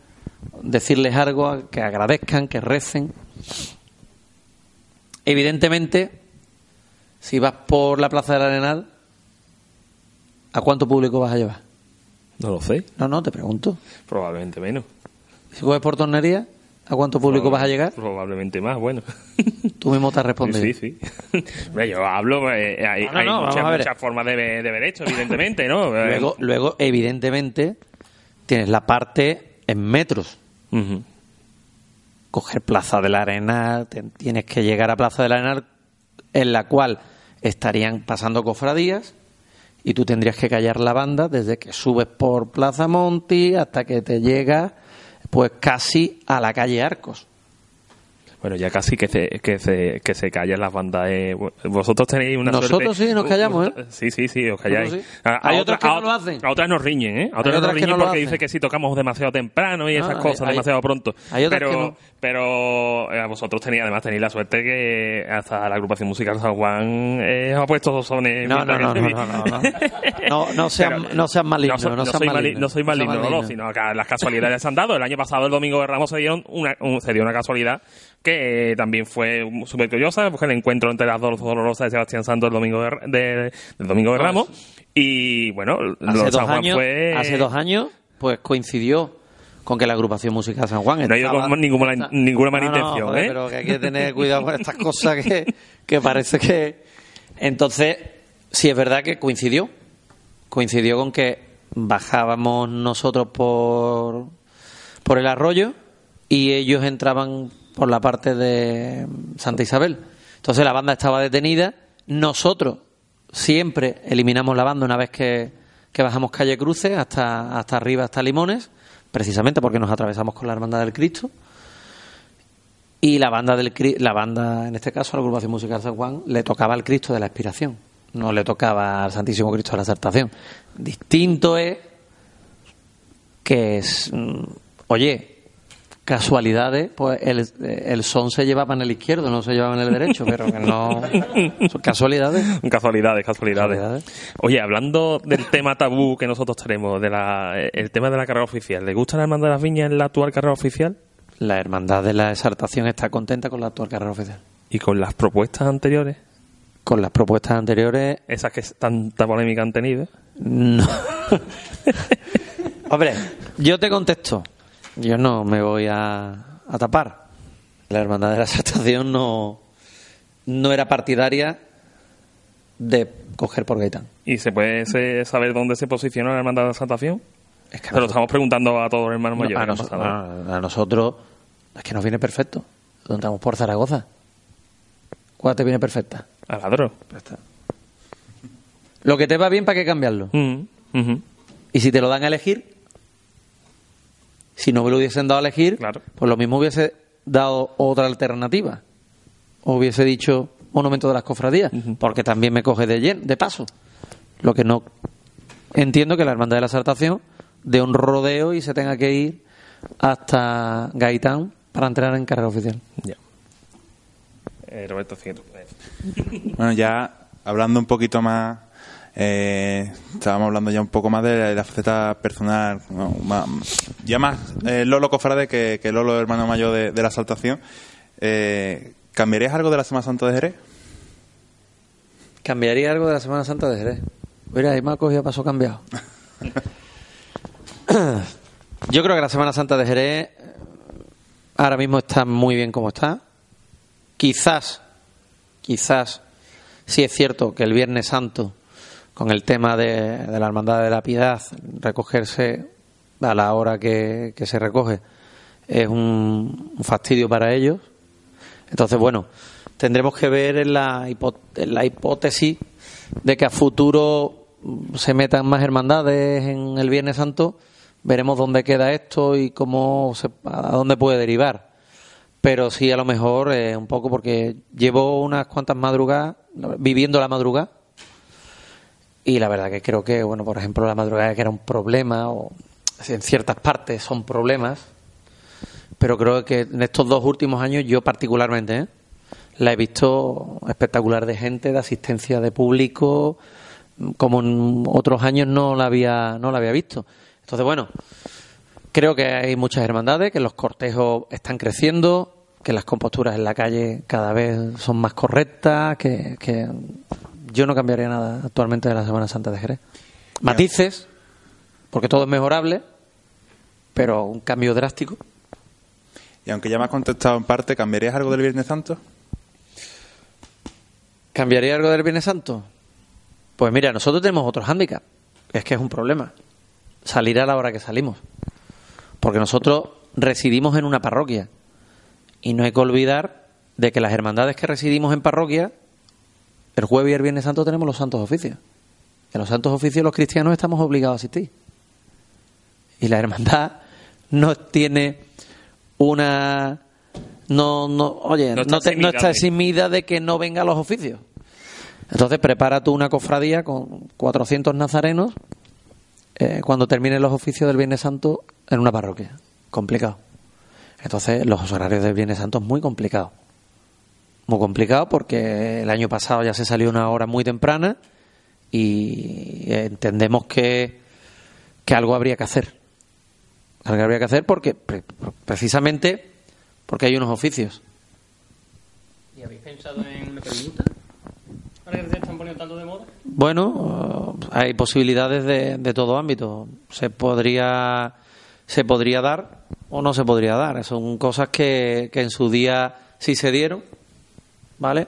H: decirles algo, que agradezcan, que recen. Evidentemente, si vas por la Plaza del Arenal, ¿a cuánto público vas a llevar?
G: No lo sé,
H: No, no, te pregunto.
G: probablemente menos.
H: Si coges por tornería, ¿a cuánto público vas a llegar?
G: Probablemente más, bueno.
H: Tú mismo te has respondido.
G: Sí, sí. Yo hablo, eh, hay,
H: No, no,
G: hay
H: no, vamos
G: muchas, muchas formas de, ver- de ver esto, evidentemente, ¿no?
H: Luego, luego, evidentemente, tienes la parte en metros. Coger Plaza del Arenal, te- tienes que llegar a Plaza del Arenal, en la cual estarían pasando cofradías y tú tendrías que callar la banda desde que subes por Plaza Monti hasta que te llegas pues casi a la calle Arcos.
G: Bueno, ya casi que se, que se, que se callan las bandas. eh. Vosotros tenéis una
H: Nosotros
G: suerte-
H: sí, nos callamos, ¿eh?
G: Sí, sí, sí, os calláis.
H: Sí.
G: A- a
H: Hay otras que no lo hacen.
G: A otras nos riñen, ¿eh? A otras, nos
H: otras que
G: riñen
H: no
G: porque
H: hacen.
G: dice que si tocamos demasiado temprano y
H: Ah,
G: esas
H: hay-
G: cosas,
H: hay-
G: demasiado pronto.
H: hay otras
G: pero,
H: que no.
G: pero eh, vosotros tenéis, además, tenéis la suerte que hasta la agrupación musical San Juan eh, os ha puesto dos sones.
H: No, no, no, no, no, no, no. No, no sean,
G: Pero,
H: no sean malignos,
G: no, soy mali-
H: malignos.
G: no soy maligno, no, sino que las casualidades se han dado. El año pasado, el domingo de Ramos, se, dieron una, un- se dio una casualidad que eh, también fue súper curiosa, porque el encuentro entre las dos dolorosas de Sebastián Santos el domingo de, domingo de Ramos. Y bueno, lo
H: hace
G: de
H: dos
G: San Juan
H: años,
G: fue.
H: hace dos años, pues coincidió con que la agrupación musical San Juan
G: No ha ido con ninguna- ninguna mala
H: No, no,
G: intención,
H: joder,
G: ¿eh?
H: Pero que hay que tener cuidado con estas cosas que, que parece que. Entonces, sí es verdad que coincidió. Coincidió con que bajábamos nosotros por, por el arroyo y ellos entraban por la parte de Santa Isabel. Entonces la banda estaba detenida. Nosotros siempre eliminamos la banda una vez que, que bajamos calle Cruce hasta, hasta arriba, hasta Limones, precisamente porque nos atravesamos con la Hermandad del Cristo. Y la banda, del, la banda, en este caso, la agrupación musical San Juan, le tocaba al Cristo de la Expiración, no le tocaba al Santísimo Cristo de la Exaltación. Distinto es que, es, mm, oye, casualidades, pues el, el son se llevaba en el izquierdo, no se llevaba en el derecho, pero que no. Son casualidades.
G: Casualidades, casualidades.
H: Casualidades.
G: Oye, hablando del tema tabú que nosotros tenemos, de la, el tema de la carrera oficial, ¿le gusta la Hermandad de las Viñas en la actual carrera oficial?
H: La Hermandad de la Exaltación está contenta con la actual carrera oficial.
G: ¿Y con las propuestas anteriores?
H: Con las propuestas anteriores,
G: Esas que tanta polémica han tenido.
H: No. Hombre, yo te contesto. Yo no me voy a, a tapar. La Hermandad de la Exaltación no, no era partidaria de coger por Gaitán.
G: ¿Y se puede se- saber dónde se posiciona la Hermandad de la Exaltación?
H: Es que
G: lo
H: nosotros-
G: estamos preguntando a todos los hermanos
H: no,
G: mayores.
H: a, a nosotros es que nos viene perfecto. Estamos por Zaragoza. ¿Cuál te viene perfecta?
G: Al ladro.
H: Lo que te va bien, ¿para qué cambiarlo?
G: Mm.
H: Y si te lo dan a elegir, si no me lo hubiesen dado a elegir,
G: Claro.
H: pues lo mismo hubiese dado otra alternativa. O hubiese dicho monumento de las cofradías, porque también me coge de, llen- de paso. Lo que no entiendo que la Hermandad de la Exaltación de un rodeo y se tenga que ir hasta Gaitán para entrar en carrera oficial.
G: Ya. Eh, Roberto, sigue tú.
F: Bueno, ya hablando un poquito más, eh, estábamos hablando ya un poco más de la faceta personal, ¿no? Más- ya más eh, Lolo Cofrade que, que Lolo hermano mayor de, de la Exaltación. Eh, ¿Cambiarías algo de la Semana Santa de Jerez?
H: ¿Cambiaría algo de la Semana Santa de Jerez? Mira, ahí me ha cogido a paso cambiado. Yo creo que la Semana Santa de Jerez eh, ahora mismo está muy bien como está. Quizás, quizás, sí es cierto que el Viernes Santo, con el tema de, la Hermandad de la Piedad, recogerse a la hora que, se recoge, es un, fastidio para ellos. Entonces, bueno, tendremos que ver en la, en la hipótesis de que a futuro se metan más hermandades en el Viernes Santo, veremos dónde queda esto y cómo se, a dónde puede derivar. Pero sí, a lo mejor eh, un poco porque llevo unas cuantas madrugadas viviendo la madrugada y la verdad que creo que, bueno, por ejemplo, la madrugada que era un problema o en ciertas partes son problemas, pero creo que en estos dos últimos años yo particularmente ¿eh? la he visto espectacular de gente, de asistencia de público, como en otros años no la había, no la había visto. Entonces, bueno, creo que hay muchas hermandades, que los cortejos están creciendo, que las composturas en la calle cada vez son más correctas, que, que yo no cambiaría nada actualmente de la Semana Santa de Jerez. Matices, porque todo es mejorable, pero un cambio drástico.
F: Y aunque ya me has contestado en parte, ¿cambiarías algo del Viernes Santo?
H: ¿Cambiaría algo del Viernes Santo? Pues mira, nosotros tenemos otro hándicap. Es que es un problema. Salir a la hora que salimos. Porque nosotros residimos en una parroquia. Y no hay que olvidar de que las hermandades que residimos en parroquia, el jueves y el Viernes Santo tenemos los santos oficios. En los santos oficios los cristianos estamos obligados a asistir. Y la hermandad no tiene una... No, no, oye,
G: No
H: no,
G: está
H: no
G: eximida
H: está
G: de-
H: eximida de que no venga a los oficios. Entonces prepara tú una cofradía con 400 nazarenos eh, cuando terminen los oficios del Viernes Santo en una parroquia. Complicado. Entonces los horarios del Viernes Santo es muy complicado. Muy complicado porque el año pasado ya se salió una hora muy temprana y entendemos que, que algo habría que hacer. Algo habría que hacer porque pre- precisamente porque hay unos oficios.
I: ¿Y habéis pensado en una pregunta? Ahora que se están poniendo tanto de moda.
H: Bueno, hay posibilidades de, de todo ámbito. Se podría, se podría dar o no se podría dar. Son cosas que, que en su día sí se dieron, ¿vale?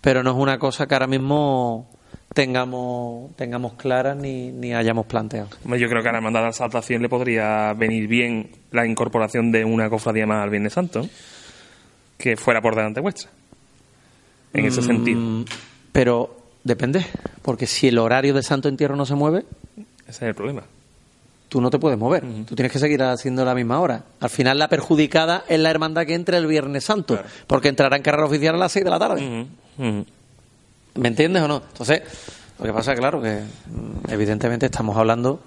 H: Pero no es una cosa que ahora mismo tengamos, tengamos clara ni, ni hayamos planteado.
G: Yo creo que a la Hermandad de la Exaltación le podría venir bien la incorporación de una cofradía más al Viernes Santo, que fuera por delante vuestra. En ese sentido.
H: Mm, Pero depende, porque si el horario de Santo Entierro no se mueve,
G: Ese es el problema.
H: Tú no te puedes mover. Tú tienes que seguir haciendo la misma hora. Al final la perjudicada es la hermandad que entre el Viernes Santo, porque entrará en carrera oficial a las 6 de la tarde. ¿Me entiendes o no? Entonces, lo que pasa es claro que mm, evidentemente estamos hablando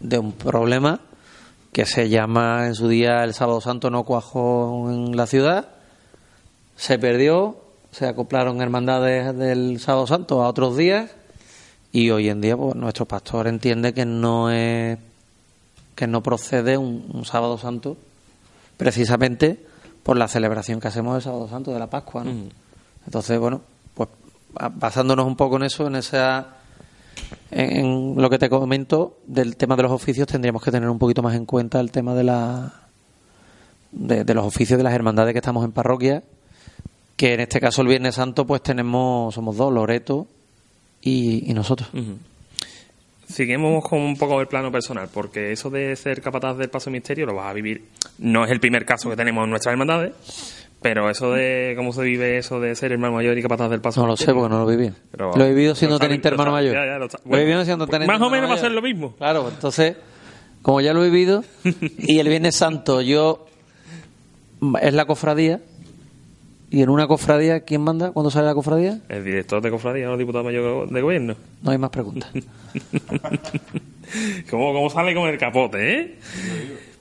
H: de un problema que se llama en su día el sábado santo no cuajó en la ciudad, se perdió, se acoplaron hermandades del sábado santo a otros días y hoy en día pues nuestro pastor entiende que no es que no procede un, un sábado santo precisamente por la celebración que hacemos del sábado santo de la Pascua, ¿no? Entonces, bueno, pues basándonos un poco en eso, en esa en, en lo que te comento del tema de los oficios, tendríamos que tener un poquito más en cuenta el tema de la de, de los oficios de las hermandades que estamos en parroquia, que en este caso el Viernes Santo pues tenemos somos dos, Loreto y, y nosotros.
G: Seguimos con un poco el plano personal, porque eso de ser capataz del paso misterio lo vas a vivir. No es el primer caso que tenemos en nuestras hermandades, pero eso de cómo se vive eso de ser hermano mayor y capataz del paso
H: No lo sé porque no lo viví.
G: Pero-
H: lo he vivido siendo teniente hermano mayor.
G: ya, ya, lo
H: he vivido siendo
G: pues
H: teniente
G: más o menos va a ser lo mismo.
H: Claro, entonces, como ya lo he vivido, y el Viernes Santo yo es la cofradía, y en una cofradía, ¿quién manda cuando sale la cofradía?
G: El director de cofradía o el diputado mayor de gobierno.
H: No hay más preguntas.
G: ¿Cómo, ¿Cómo sale con el capote, eh?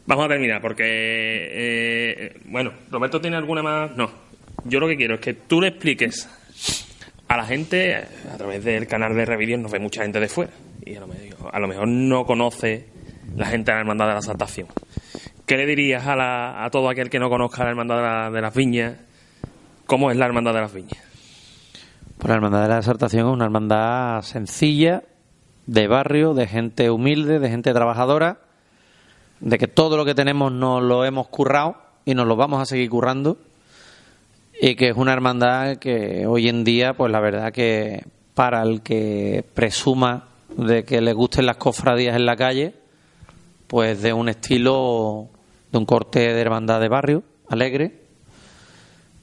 G: Vamos a terminar, porque. eh, bueno, ¿Roberto tiene alguna más? No. Yo lo que quiero es que tú le expliques a la gente, a través del canal de Revidios nos ve mucha gente de fuera, y a lo mejor, a lo mejor no conoce la gente de la Hermandad de la Saltación. ¿Qué le dirías a, la- a todo aquel que no conozca la Hermandad de, la- de las Viñas? ¿Cómo es la Hermandad de las Viñas?
H: Pues la Hermandad de la Exaltación es una hermandad sencilla, de barrio, de gente humilde, de gente trabajadora, de que todo lo que tenemos nos lo hemos currado y nos lo vamos a seguir currando, y que es una hermandad que hoy en día, pues la verdad que para el que presuma de que le gusten las cofradías en la calle, pues de un estilo, de un corte de hermandad de barrio, alegre,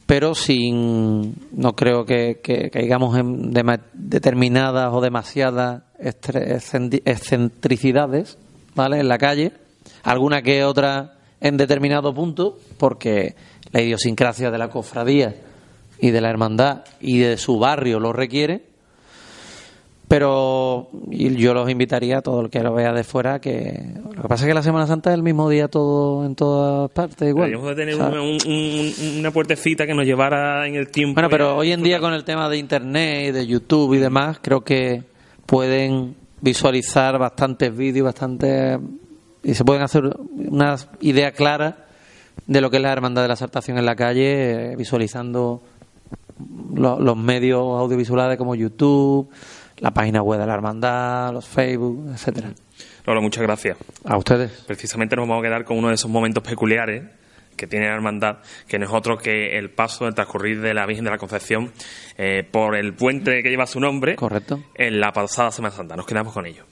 H: pero sin no creo que, caigamos en determinadas o demasiadas excentricidades vale en la calle alguna que otra en determinado punto porque la idiosincrasia de la cofradía y de la hermandad y de su barrio lo requiere pero y yo los invitaría a todo el que lo vea de fuera que lo que pasa es que la Semana Santa es el mismo día todo en todas partes igual
G: Deberíamos de tener una, un- un- una puertecita que nos llevara en el tiempo.
H: Bueno, pero hoy en día con el tema de Internet y de YouTube y demás, creo que pueden visualizar bastantes vídeos, bastantes... y se pueden hacer una idea clara de lo que es la hermandad de la exaltación en la calle, eh, visualizando lo- los medios audiovisuales como YouTube, la página web de la hermandad, los Facebook, etcétera.
G: Lola, muchas gracias.
H: A ustedes.
G: Precisamente nos vamos a quedar con uno de esos momentos peculiares que tiene la hermandad, que no es otro que el paso, el transcurrir de la Virgen de la Concepción eh, por el puente que lleva su nombre
H: Correcto.
G: en la pasada Semana Santa. Nos quedamos con ello.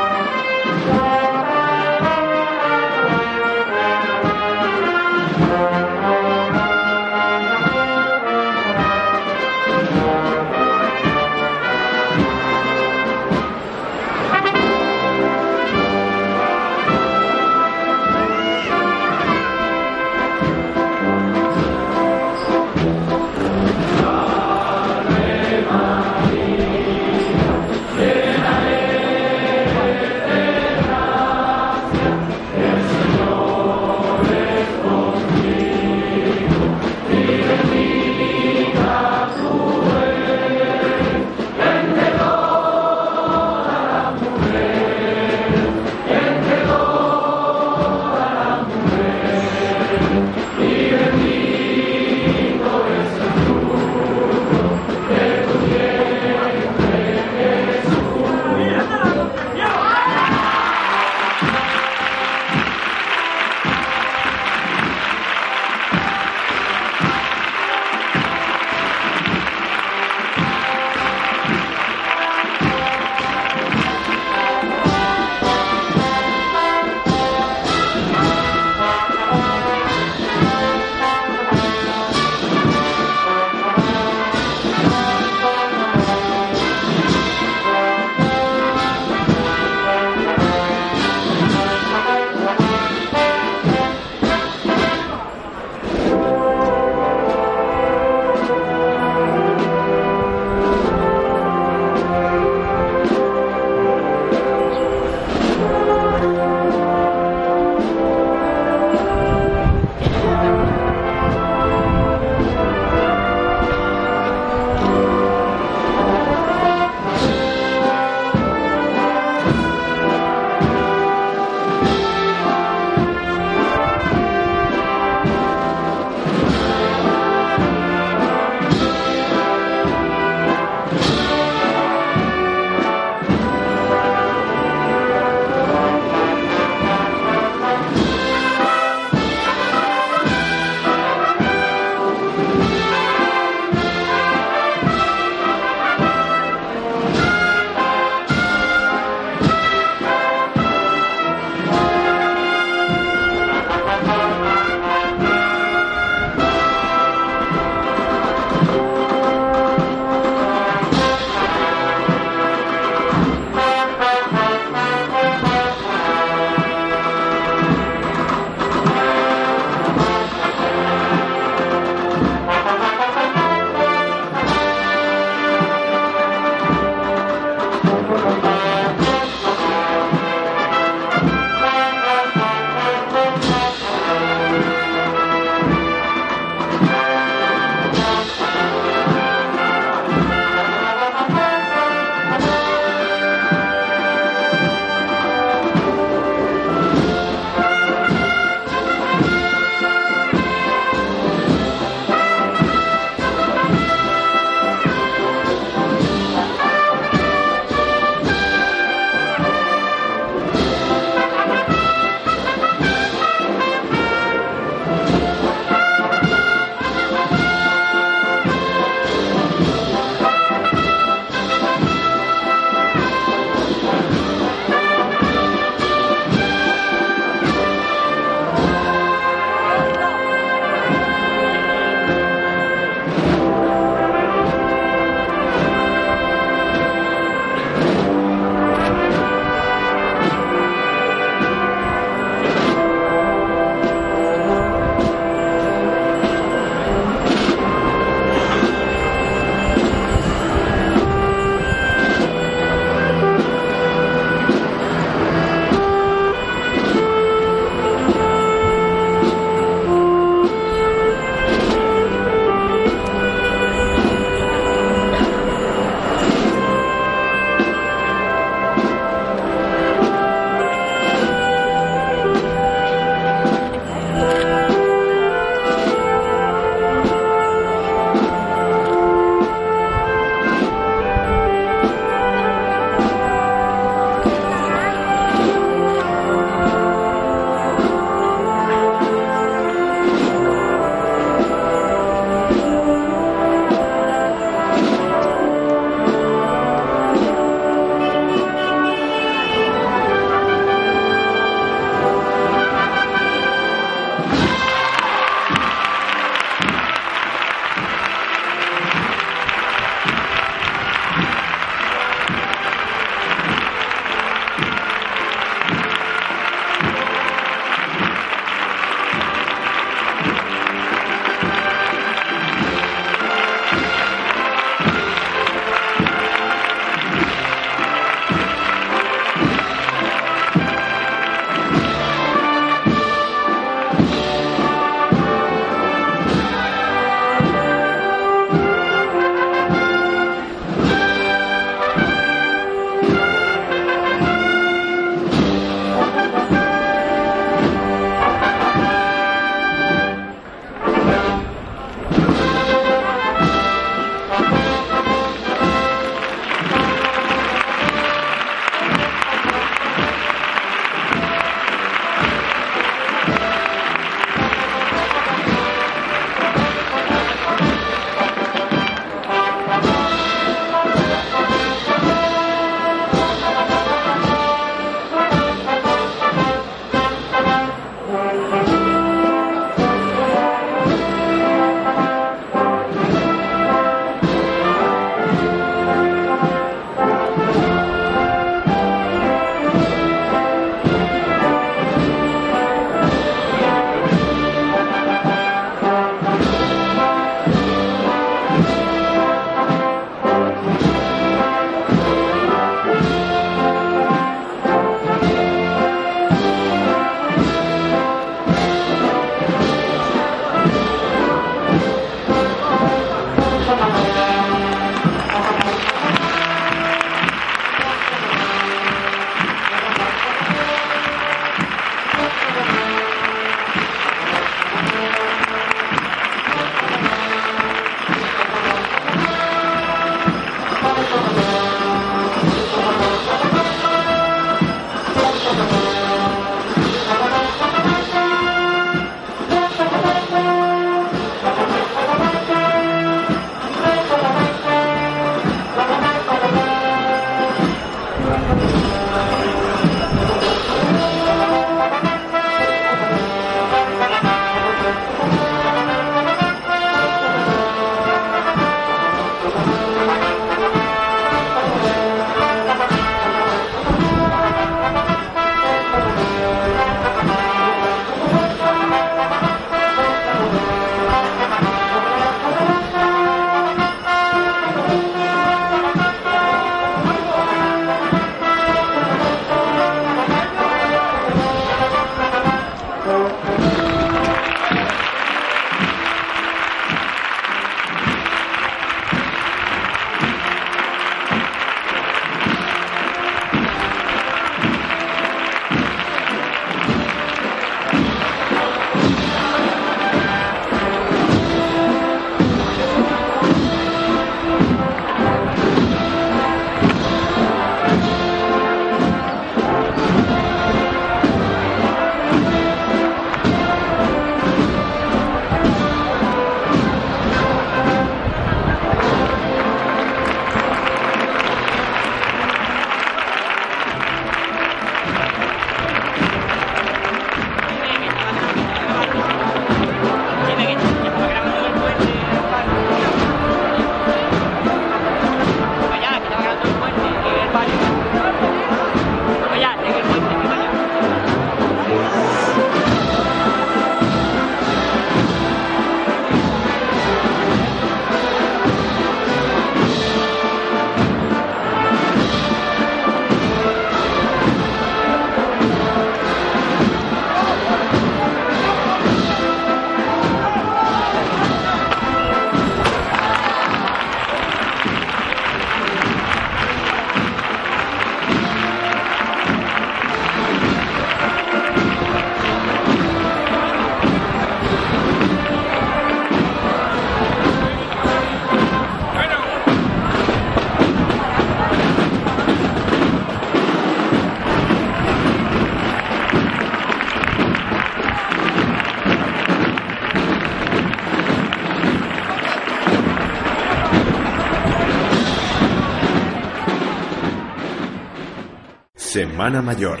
E: Mayor.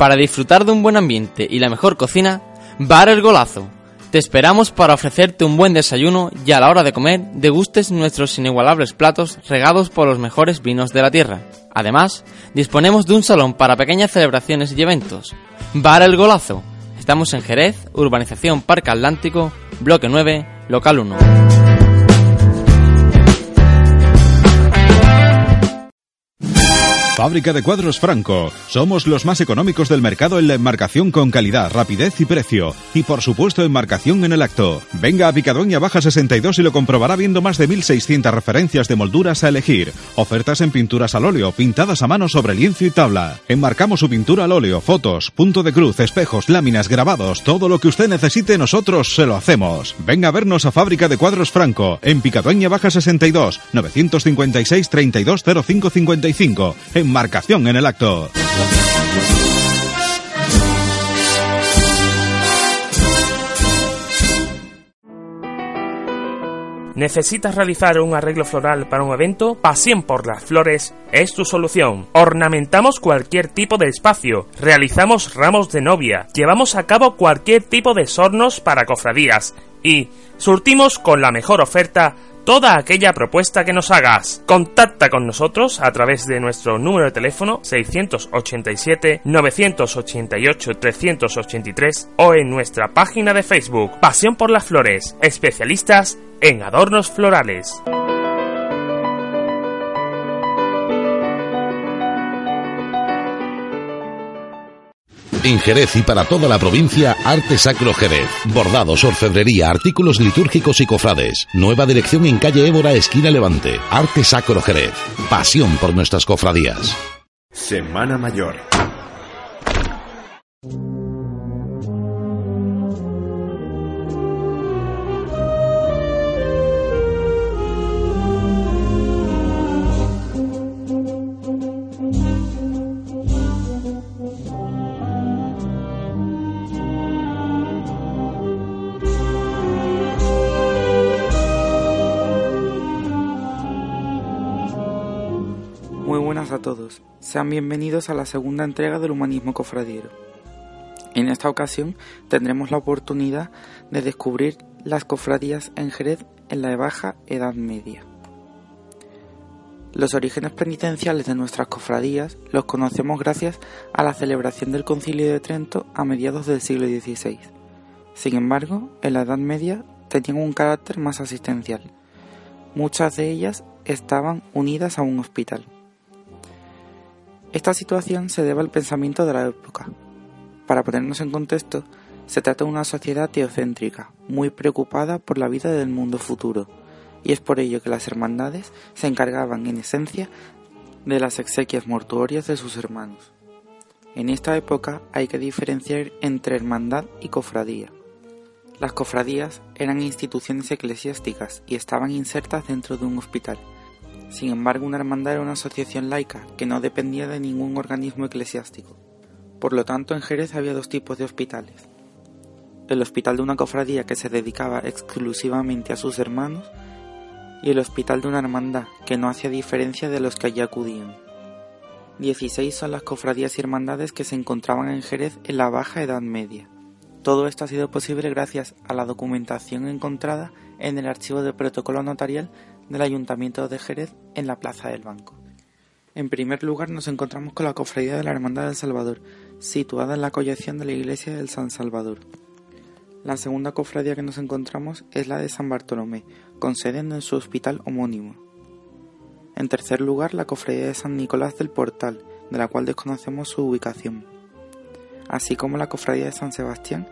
A: Para disfrutar de un buen ambiente y la mejor cocina, Bar El Golazo. Te esperamos para ofrecerte un buen desayuno y a la hora de comer degustes nuestros inigualables platos regados por los mejores vinos de la tierra. Además, disponemos de un salón para pequeñas celebraciones y eventos. Bar El Golazo. Estamos en Jerez, Urbanización Parque Atlántico, Bloque 9, Local 1.
B: Fábrica de cuadros Franco. Somos los más económicos del mercado en la enmarcación con calidad, rapidez y precio. Y por supuesto enmarcación en el acto. Venga a Picadoña Baja 62 y lo comprobará viendo más de 1.600 referencias de molduras a elegir. Ofertas en pinturas al óleo, pintadas a mano sobre lienzo y tabla. Enmarcamos su pintura al óleo, fotos, punto de cruz, espejos, láminas, grabados. Todo lo que usted necesite nosotros se lo hacemos. Venga a vernos a Fábrica de cuadros Franco. En Picadoña Baja 62, 956 320555. Enmarcación en el acto.
G: ¿Necesitas realizar un arreglo floral para un evento? Pasión por las flores es tu solución. Ornamentamos cualquier tipo de espacio, realizamos ramos de novia, llevamos a cabo cualquier tipo de sornos para cofradías y surtimos con la mejor oferta toda aquella propuesta que nos hagas. Contacta con nosotros a través de nuestro número de teléfono 687 988 383 o en nuestra página de Facebook Pasión por las Flores, especialistas en adornos florales.
D: En Jerez y para toda la provincia, Arte Sacro Jerez. Bordados, orfebrería, artículos litúrgicos y cofrades. Nueva dirección en calle Évora, esquina Levante. Arte Sacro Jerez. Pasión por nuestras cofradías.
E: Semana Mayor.
J: Sean bienvenidos a la segunda entrega del Humanismo Cofradiero. En esta ocasión tendremos la oportunidad de descubrir las cofradías en Jerez en la Baja Edad Media. Los orígenes penitenciales de nuestras cofradías los conocemos gracias a la celebración del Concilio de Trento a mediados del siglo XVI. Sin embargo, en la Edad Media tenían un carácter más asistencial. Muchas de ellas estaban unidas a un hospital. Esta situación se debe al pensamiento de la época. Para ponernos en contexto, se trata de una sociedad teocéntrica, muy preocupada por la vida del mundo futuro, y es por ello que las hermandades se encargaban en esencia de las exequias mortuorias de sus hermanos. En esta época hay que diferenciar entre hermandad y cofradía. Las cofradías eran instituciones eclesiásticas y estaban insertas dentro de un hospital. Sin embargo, una hermandad era una asociación laica que no dependía de ningún organismo eclesiástico. Por lo tanto, en Jerez había dos tipos de hospitales. El hospital de una cofradía que se dedicaba exclusivamente a sus hermanos y el hospital de una hermandad que no hacía diferencia de los que allí acudían. 16 son las cofradías y hermandades que se encontraban en Jerez en la Baja Edad Media. Todo esto ha sido posible gracias a la documentación encontrada en el archivo de protocolo notarial del Ayuntamiento de Jerez en la Plaza del Banco. En primer lugar nos encontramos con la Cofradía de la Hermandad del Salvador, situada en la colección de la Iglesia del San Salvador. La segunda cofradía que nos encontramos es la de San Bartolomé, con sede en su hospital homónimo. En tercer lugar, la cofradía de San Nicolás del Portal, de la cual desconocemos su ubicación, así como la cofradía de San Sebastián,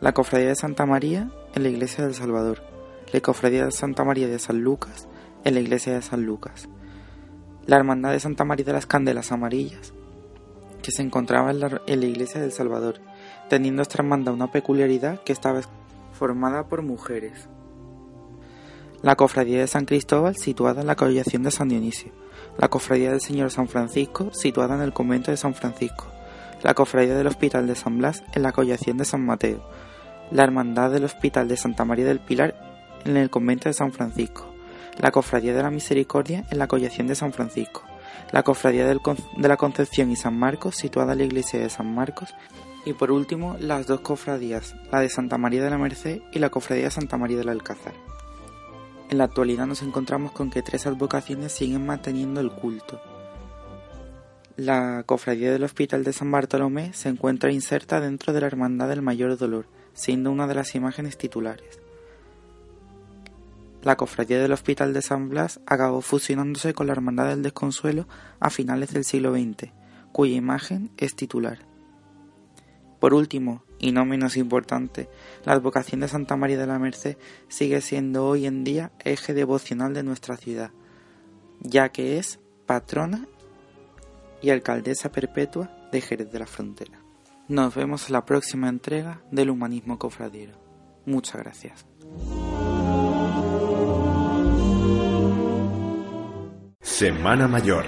J: la cofradía de Santa María en la iglesia del Salvador, la cofradía de Santa María de San Lucas en la iglesia de San Lucas, la hermandad de Santa María de las Candelas Amarillas, que se encontraba en la, iglesia del Salvador, teniendo esta hermandad una peculiaridad que estaba formada por mujeres. La cofradía de San Cristóbal, situada en la collación de San Dionisio. La cofradía del Señor San Francisco, situada en el convento de San Francisco. La cofradía del Hospital de San Blas, en la collación de San Mateo. La hermandad del Hospital de Santa María del Pilar, en el convento de San Francisco. la Cofradía de la Misericordia en la Collación de San Francisco, la Cofradía de la Concepción y San Marcos, situada en la iglesia de San Marcos, y por último las dos cofradías, la de Santa María de la Merced y la Cofradía de Santa María del Alcázar. En la actualidad nos encontramos con que tres advocaciones siguen manteniendo el culto. La Cofradía del Hospital de San Bartolomé se encuentra inserta dentro de la Hermandad del Mayor Dolor, siendo una de las imágenes titulares. La Cofradía del Hospital de San Blas acabó fusionándose con la Hermandad del Desconsuelo a finales del siglo XX, cuya imagen es titular. Por último, y no menos importante, la advocación de Santa María de la Merced sigue siendo hoy en día eje devocional de nuestra ciudad, ya que es patrona y alcaldesa perpetua de Jerez de la Frontera. Nos vemos en la próxima entrega del Humanismo Cofradiero. Muchas gracias.
E: Semana Mayor.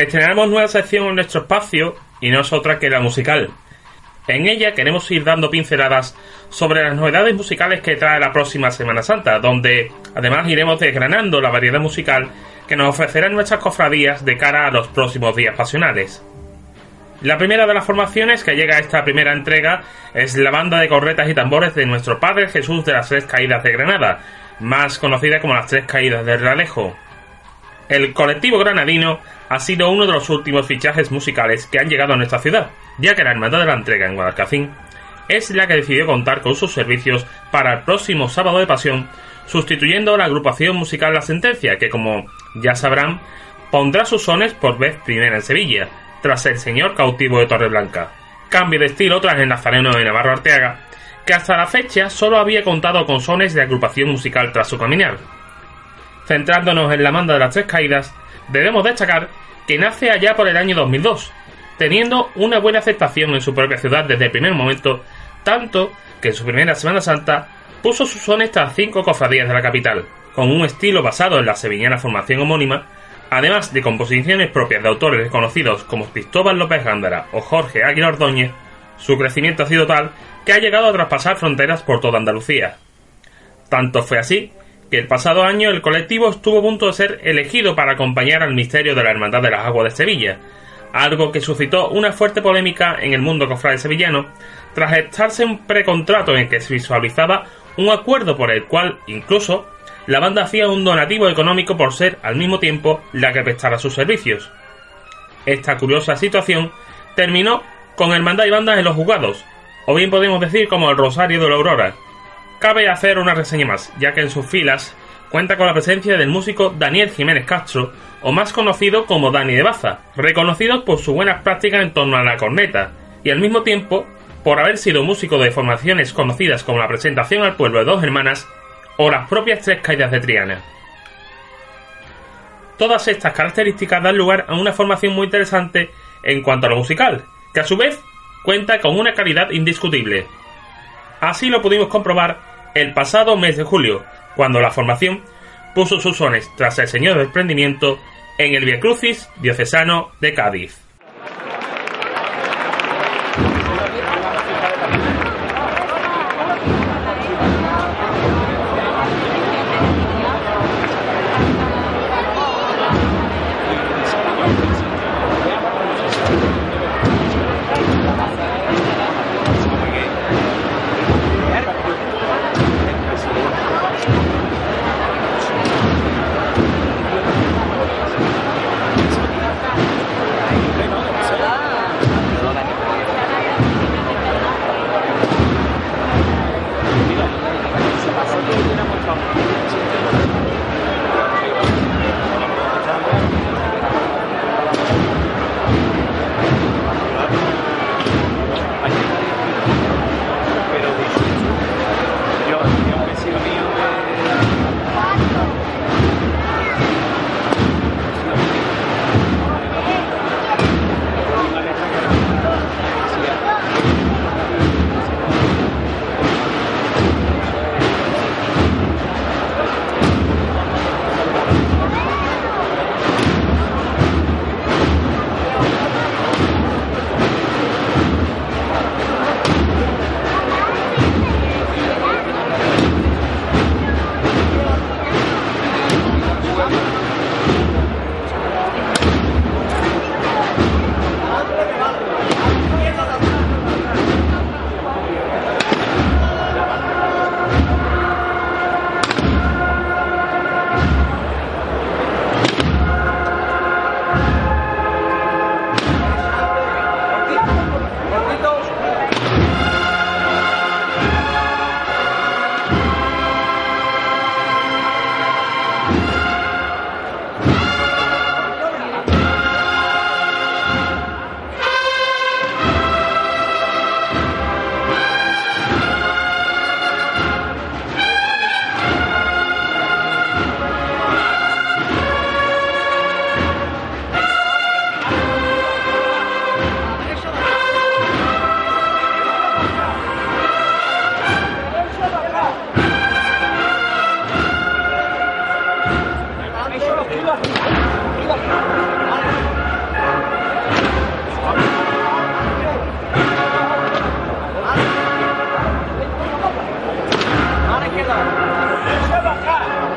C: Estrenamos nueva sección en nuestro espacio y no es otra que la musical. En ella queremos ir dando pinceladas sobre las novedades musicales que trae la próxima Semana Santa, donde además iremos desgranando la variedad musical que nos ofrecerán nuestras cofradías de cara a los próximos días pasionales. La primera de las formaciones que llega a esta primera entrega es la banda de corretas y tambores de nuestro Padre Jesús de las Tres Caídas de Granada, más conocida como las Tres Caídas del Realejo. El colectivo granadino ha sido uno de los últimos fichajes musicales que han llegado a nuestra ciudad, ya que la Hermandad de la Entrega en Guadalcacín es la que decidió contar con sus servicios para el próximo sábado de pasión, sustituyendo a la agrupación musical La Sentencia, que como ya sabrán, pondrá sus sones por vez primera en Sevilla, tras el señor cautivo de Torreblanca. Cambio de estilo tras el nazareno de Navarro Arteaga, que hasta la fecha solo había contado con sones de agrupación musical tras su caminar. Centrándonos en la manda de las tres caídas, debemos destacar que nace allá por el año 2002, teniendo una buena aceptación en su propia ciudad desde el primer momento, tanto que en su primera Semana Santa puso sus sones tras cinco cofradías de la capital, con un estilo basado en la sevillana formación homónima, además de composiciones propias de autores reconocidos como Cristóbal López Gándara o Jorge Águila Ordóñez, su crecimiento ha sido tal que ha llegado a traspasar fronteras por toda Andalucía. Tanto fue así que el pasado año el colectivo estuvo a punto de ser elegido para acompañar al misterio de la Hermandad de las Aguas de Sevilla, algo que suscitó una fuerte polémica en el mundo cofrade sevillano, tras estarse un precontrato en que se visualizaba un acuerdo por el cual, incluso, la banda hacía un donativo económico por ser, al mismo tiempo, la que prestara sus servicios. Esta curiosa situación terminó con hermandad y bandas en los juzgados, o bien podemos decir como el Rosario de la Aurora, Cabe hacer una reseña más, ya que en sus filas cuenta con la presencia del músico Daniel Jiménez Castro, o más conocido como Dani de Baza, reconocido por sus buenas prácticas en torno a la corneta, y al mismo tiempo por haber sido músico de formaciones conocidas como la presentación al pueblo de dos hermanas o las propias tres caídas de Triana. Todas estas características dan lugar a una formación muy interesante en cuanto a lo musical, que a su vez cuenta con una calidad indiscutible. Así lo pudimos comprobar el pasado mes de julio, cuando la formación puso sus sones tras el Señor del Prendimiento en el Via Crucis diocesano de Cádiz.
E: Para que
G: não.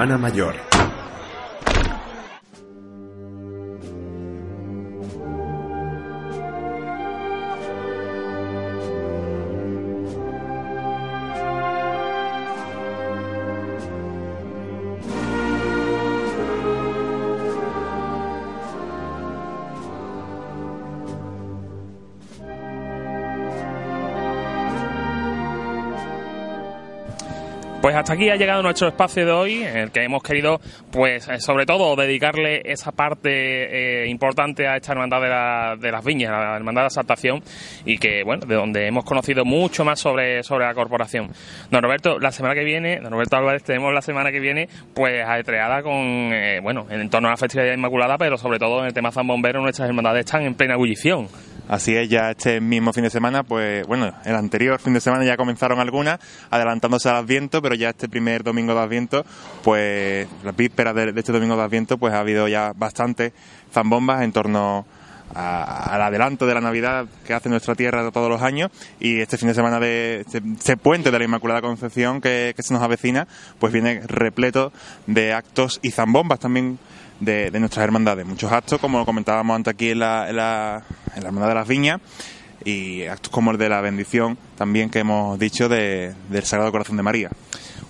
G: Semana Mayor. Aquí ha llegado nuestro espacio de hoy, en el que hemos querido, pues, eh, sobre todo, dedicarle esa parte eh, importante a esta hermandad de, la- de las viñas, la hermandad de la Saltación, y que, bueno, de donde hemos conocido mucho más sobre, sobre la corporación. Don Roberto, la semana que viene, don Roberto Álvarez, tenemos la semana que viene, pues, aetreada con, eh, bueno, en torno a la festividad Inmaculada, pero sobre todo en el tema zambombero, nuestras hermandades están en plena ebullición.
F: Así es, ya este mismo fin de semana, pues bueno, el anterior fin de semana ya comenzaron algunas, adelantándose al Adviento, pero ya este primer domingo de Adviento, pues las vísperas de, este domingo de Adviento, pues ha habido ya bastantes zambombas en torno a- al adelanto de la Navidad que hace nuestra tierra todos los años. Y este fin de semana de este, este puente de la Inmaculada Concepción que, que se nos avecina, pues viene repleto de actos y zambombas también de, nuestras hermandades. Muchos actos, como comentábamos antes aquí en la, en la, en la Hermandad de las Viñas, y actos como el de la bendición también que hemos dicho de- del Sagrado Corazón de María.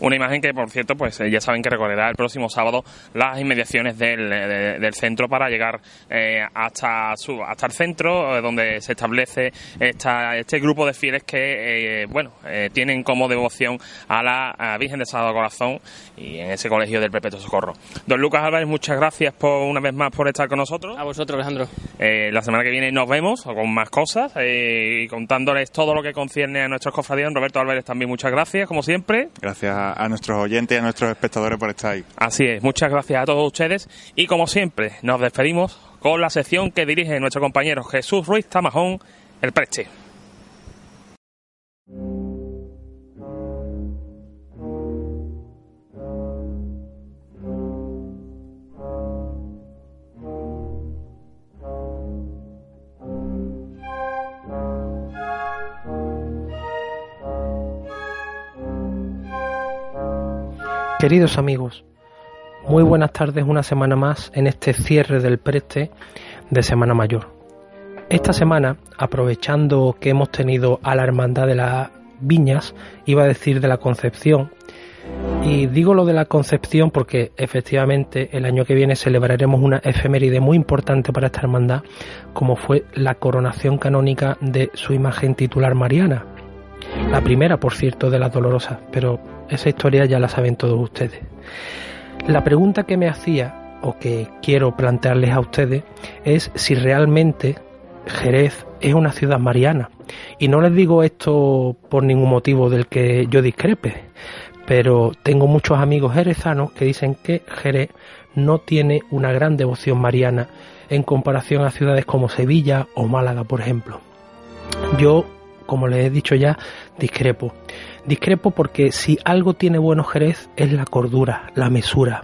G: Una imagen que, por cierto, pues eh, ya saben que recorrerá el próximo sábado las inmediaciones del, eh, de- del centro para llegar eh, hasta su, hasta el centro eh, donde se establece esta, este grupo de fieles que, eh, bueno, eh, tienen como devoción a la a Virgen del Sagrado Corazón y en ese colegio del Perpetuo Socorro. Don Lucas Álvarez, muchas gracias por una vez más por estar con nosotros.
I: A vosotros, Alejandro.
G: Eh, la semana que viene nos vemos con más cosas eh, y contándoles todo lo que concierne a nuestros cofradías. Roberto Álvarez también muchas gracias, como siempre.
F: Gracias a, a nuestros oyentes y a nuestros espectadores por estar ahí.
G: Así es, muchas gracias a todos ustedes y como siempre nos despedimos con la sección que dirige nuestro compañero Jesús Ruiz Tamajón, el Preche.
K: Queridos amigos, muy buenas tardes una semana más en este cierre del preste de Semana Mayor. Esta semana, aprovechando que hemos tenido a la Hermandad de las Viñas, iba a decir de la Concepción, y digo lo de la Concepción porque efectivamente el año que viene celebraremos una efeméride muy importante para esta hermandad, como fue la coronación canónica de su imagen titular Mariana. La primera, por cierto, de las dolorosas, pero esa historia ya la saben todos ustedes. La pregunta que me hacía, o que quiero plantearles a ustedes, es si realmente Jerez es una ciudad mariana. Y no les digo esto por ningún motivo del que yo discrepe, pero tengo muchos amigos jerezanos que dicen que Jerez no tiene una gran devoción mariana en comparación a ciudades como Sevilla o Málaga, por ejemplo. Yo, como les he dicho ya, discrepo. Discrepo porque si algo tiene bueno Jerez es la cordura, la mesura.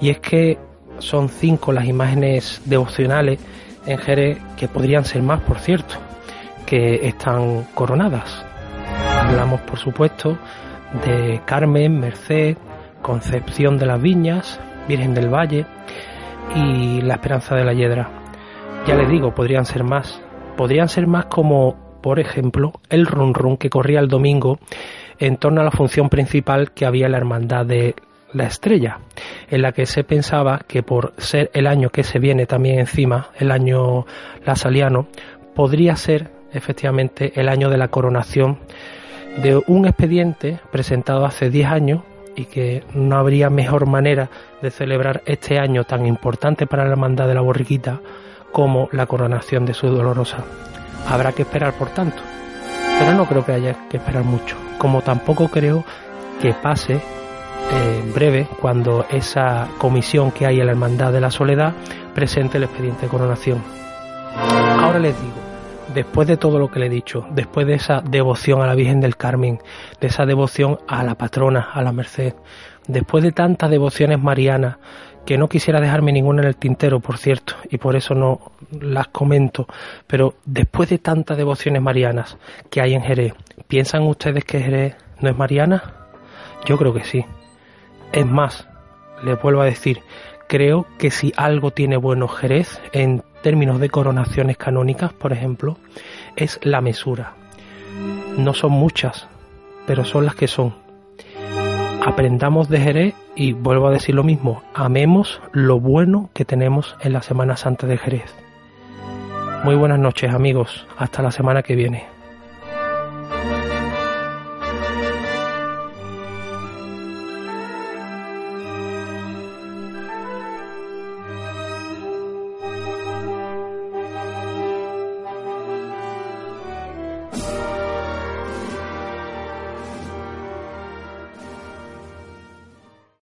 K: Y es que son cinco las imágenes devocionales en Jerez, que podrían ser más, por cierto, que están coronadas. Hablamos, por supuesto, de Carmen, Merced, Concepción de las Viñas, Virgen del Valle y La Esperanza de la Hiedra. Ya les digo, podrían ser más. Podrían ser más como, por ejemplo, el run run que corría el domingo en torno a la función principal que había la Hermandad de la Estrella, en la que se pensaba que por ser el año que se viene también encima, el año lasaliano, podría ser efectivamente el año de la coronación de un expediente presentado hace 10 años y que no habría mejor manera de celebrar este año tan importante para la hermandad de la borriquita como la coronación de su dolorosa. Habrá que esperar por tanto, pero no creo que haya que esperar mucho, como tampoco creo que pase eh, en breve cuando esa comisión que hay en la hermandad de la soledad presente el expediente de coronación. Ahora les digo, después de todo lo que le he dicho, después de esa devoción a la Virgen del Carmen, de esa devoción a la patrona, a la Merced, después de tantas devociones marianas, que no quisiera dejarme ninguna en el tintero, por cierto, y por eso no las comento, pero después de tantas devociones marianas que hay en Jerez, ¿piensan ustedes que Jerez no es mariana? Yo creo que sí. Es más, les vuelvo a decir, creo que si algo tiene bueno Jerez en términos de coronaciones canónicas, por ejemplo, es la mesura. No son muchas, pero son las que son. Aprendamos de Jerez y vuelvo a decir lo mismo, amemos lo bueno que tenemos en la Semana Santa de Jerez. Muy buenas noches amigos, hasta la semana que viene.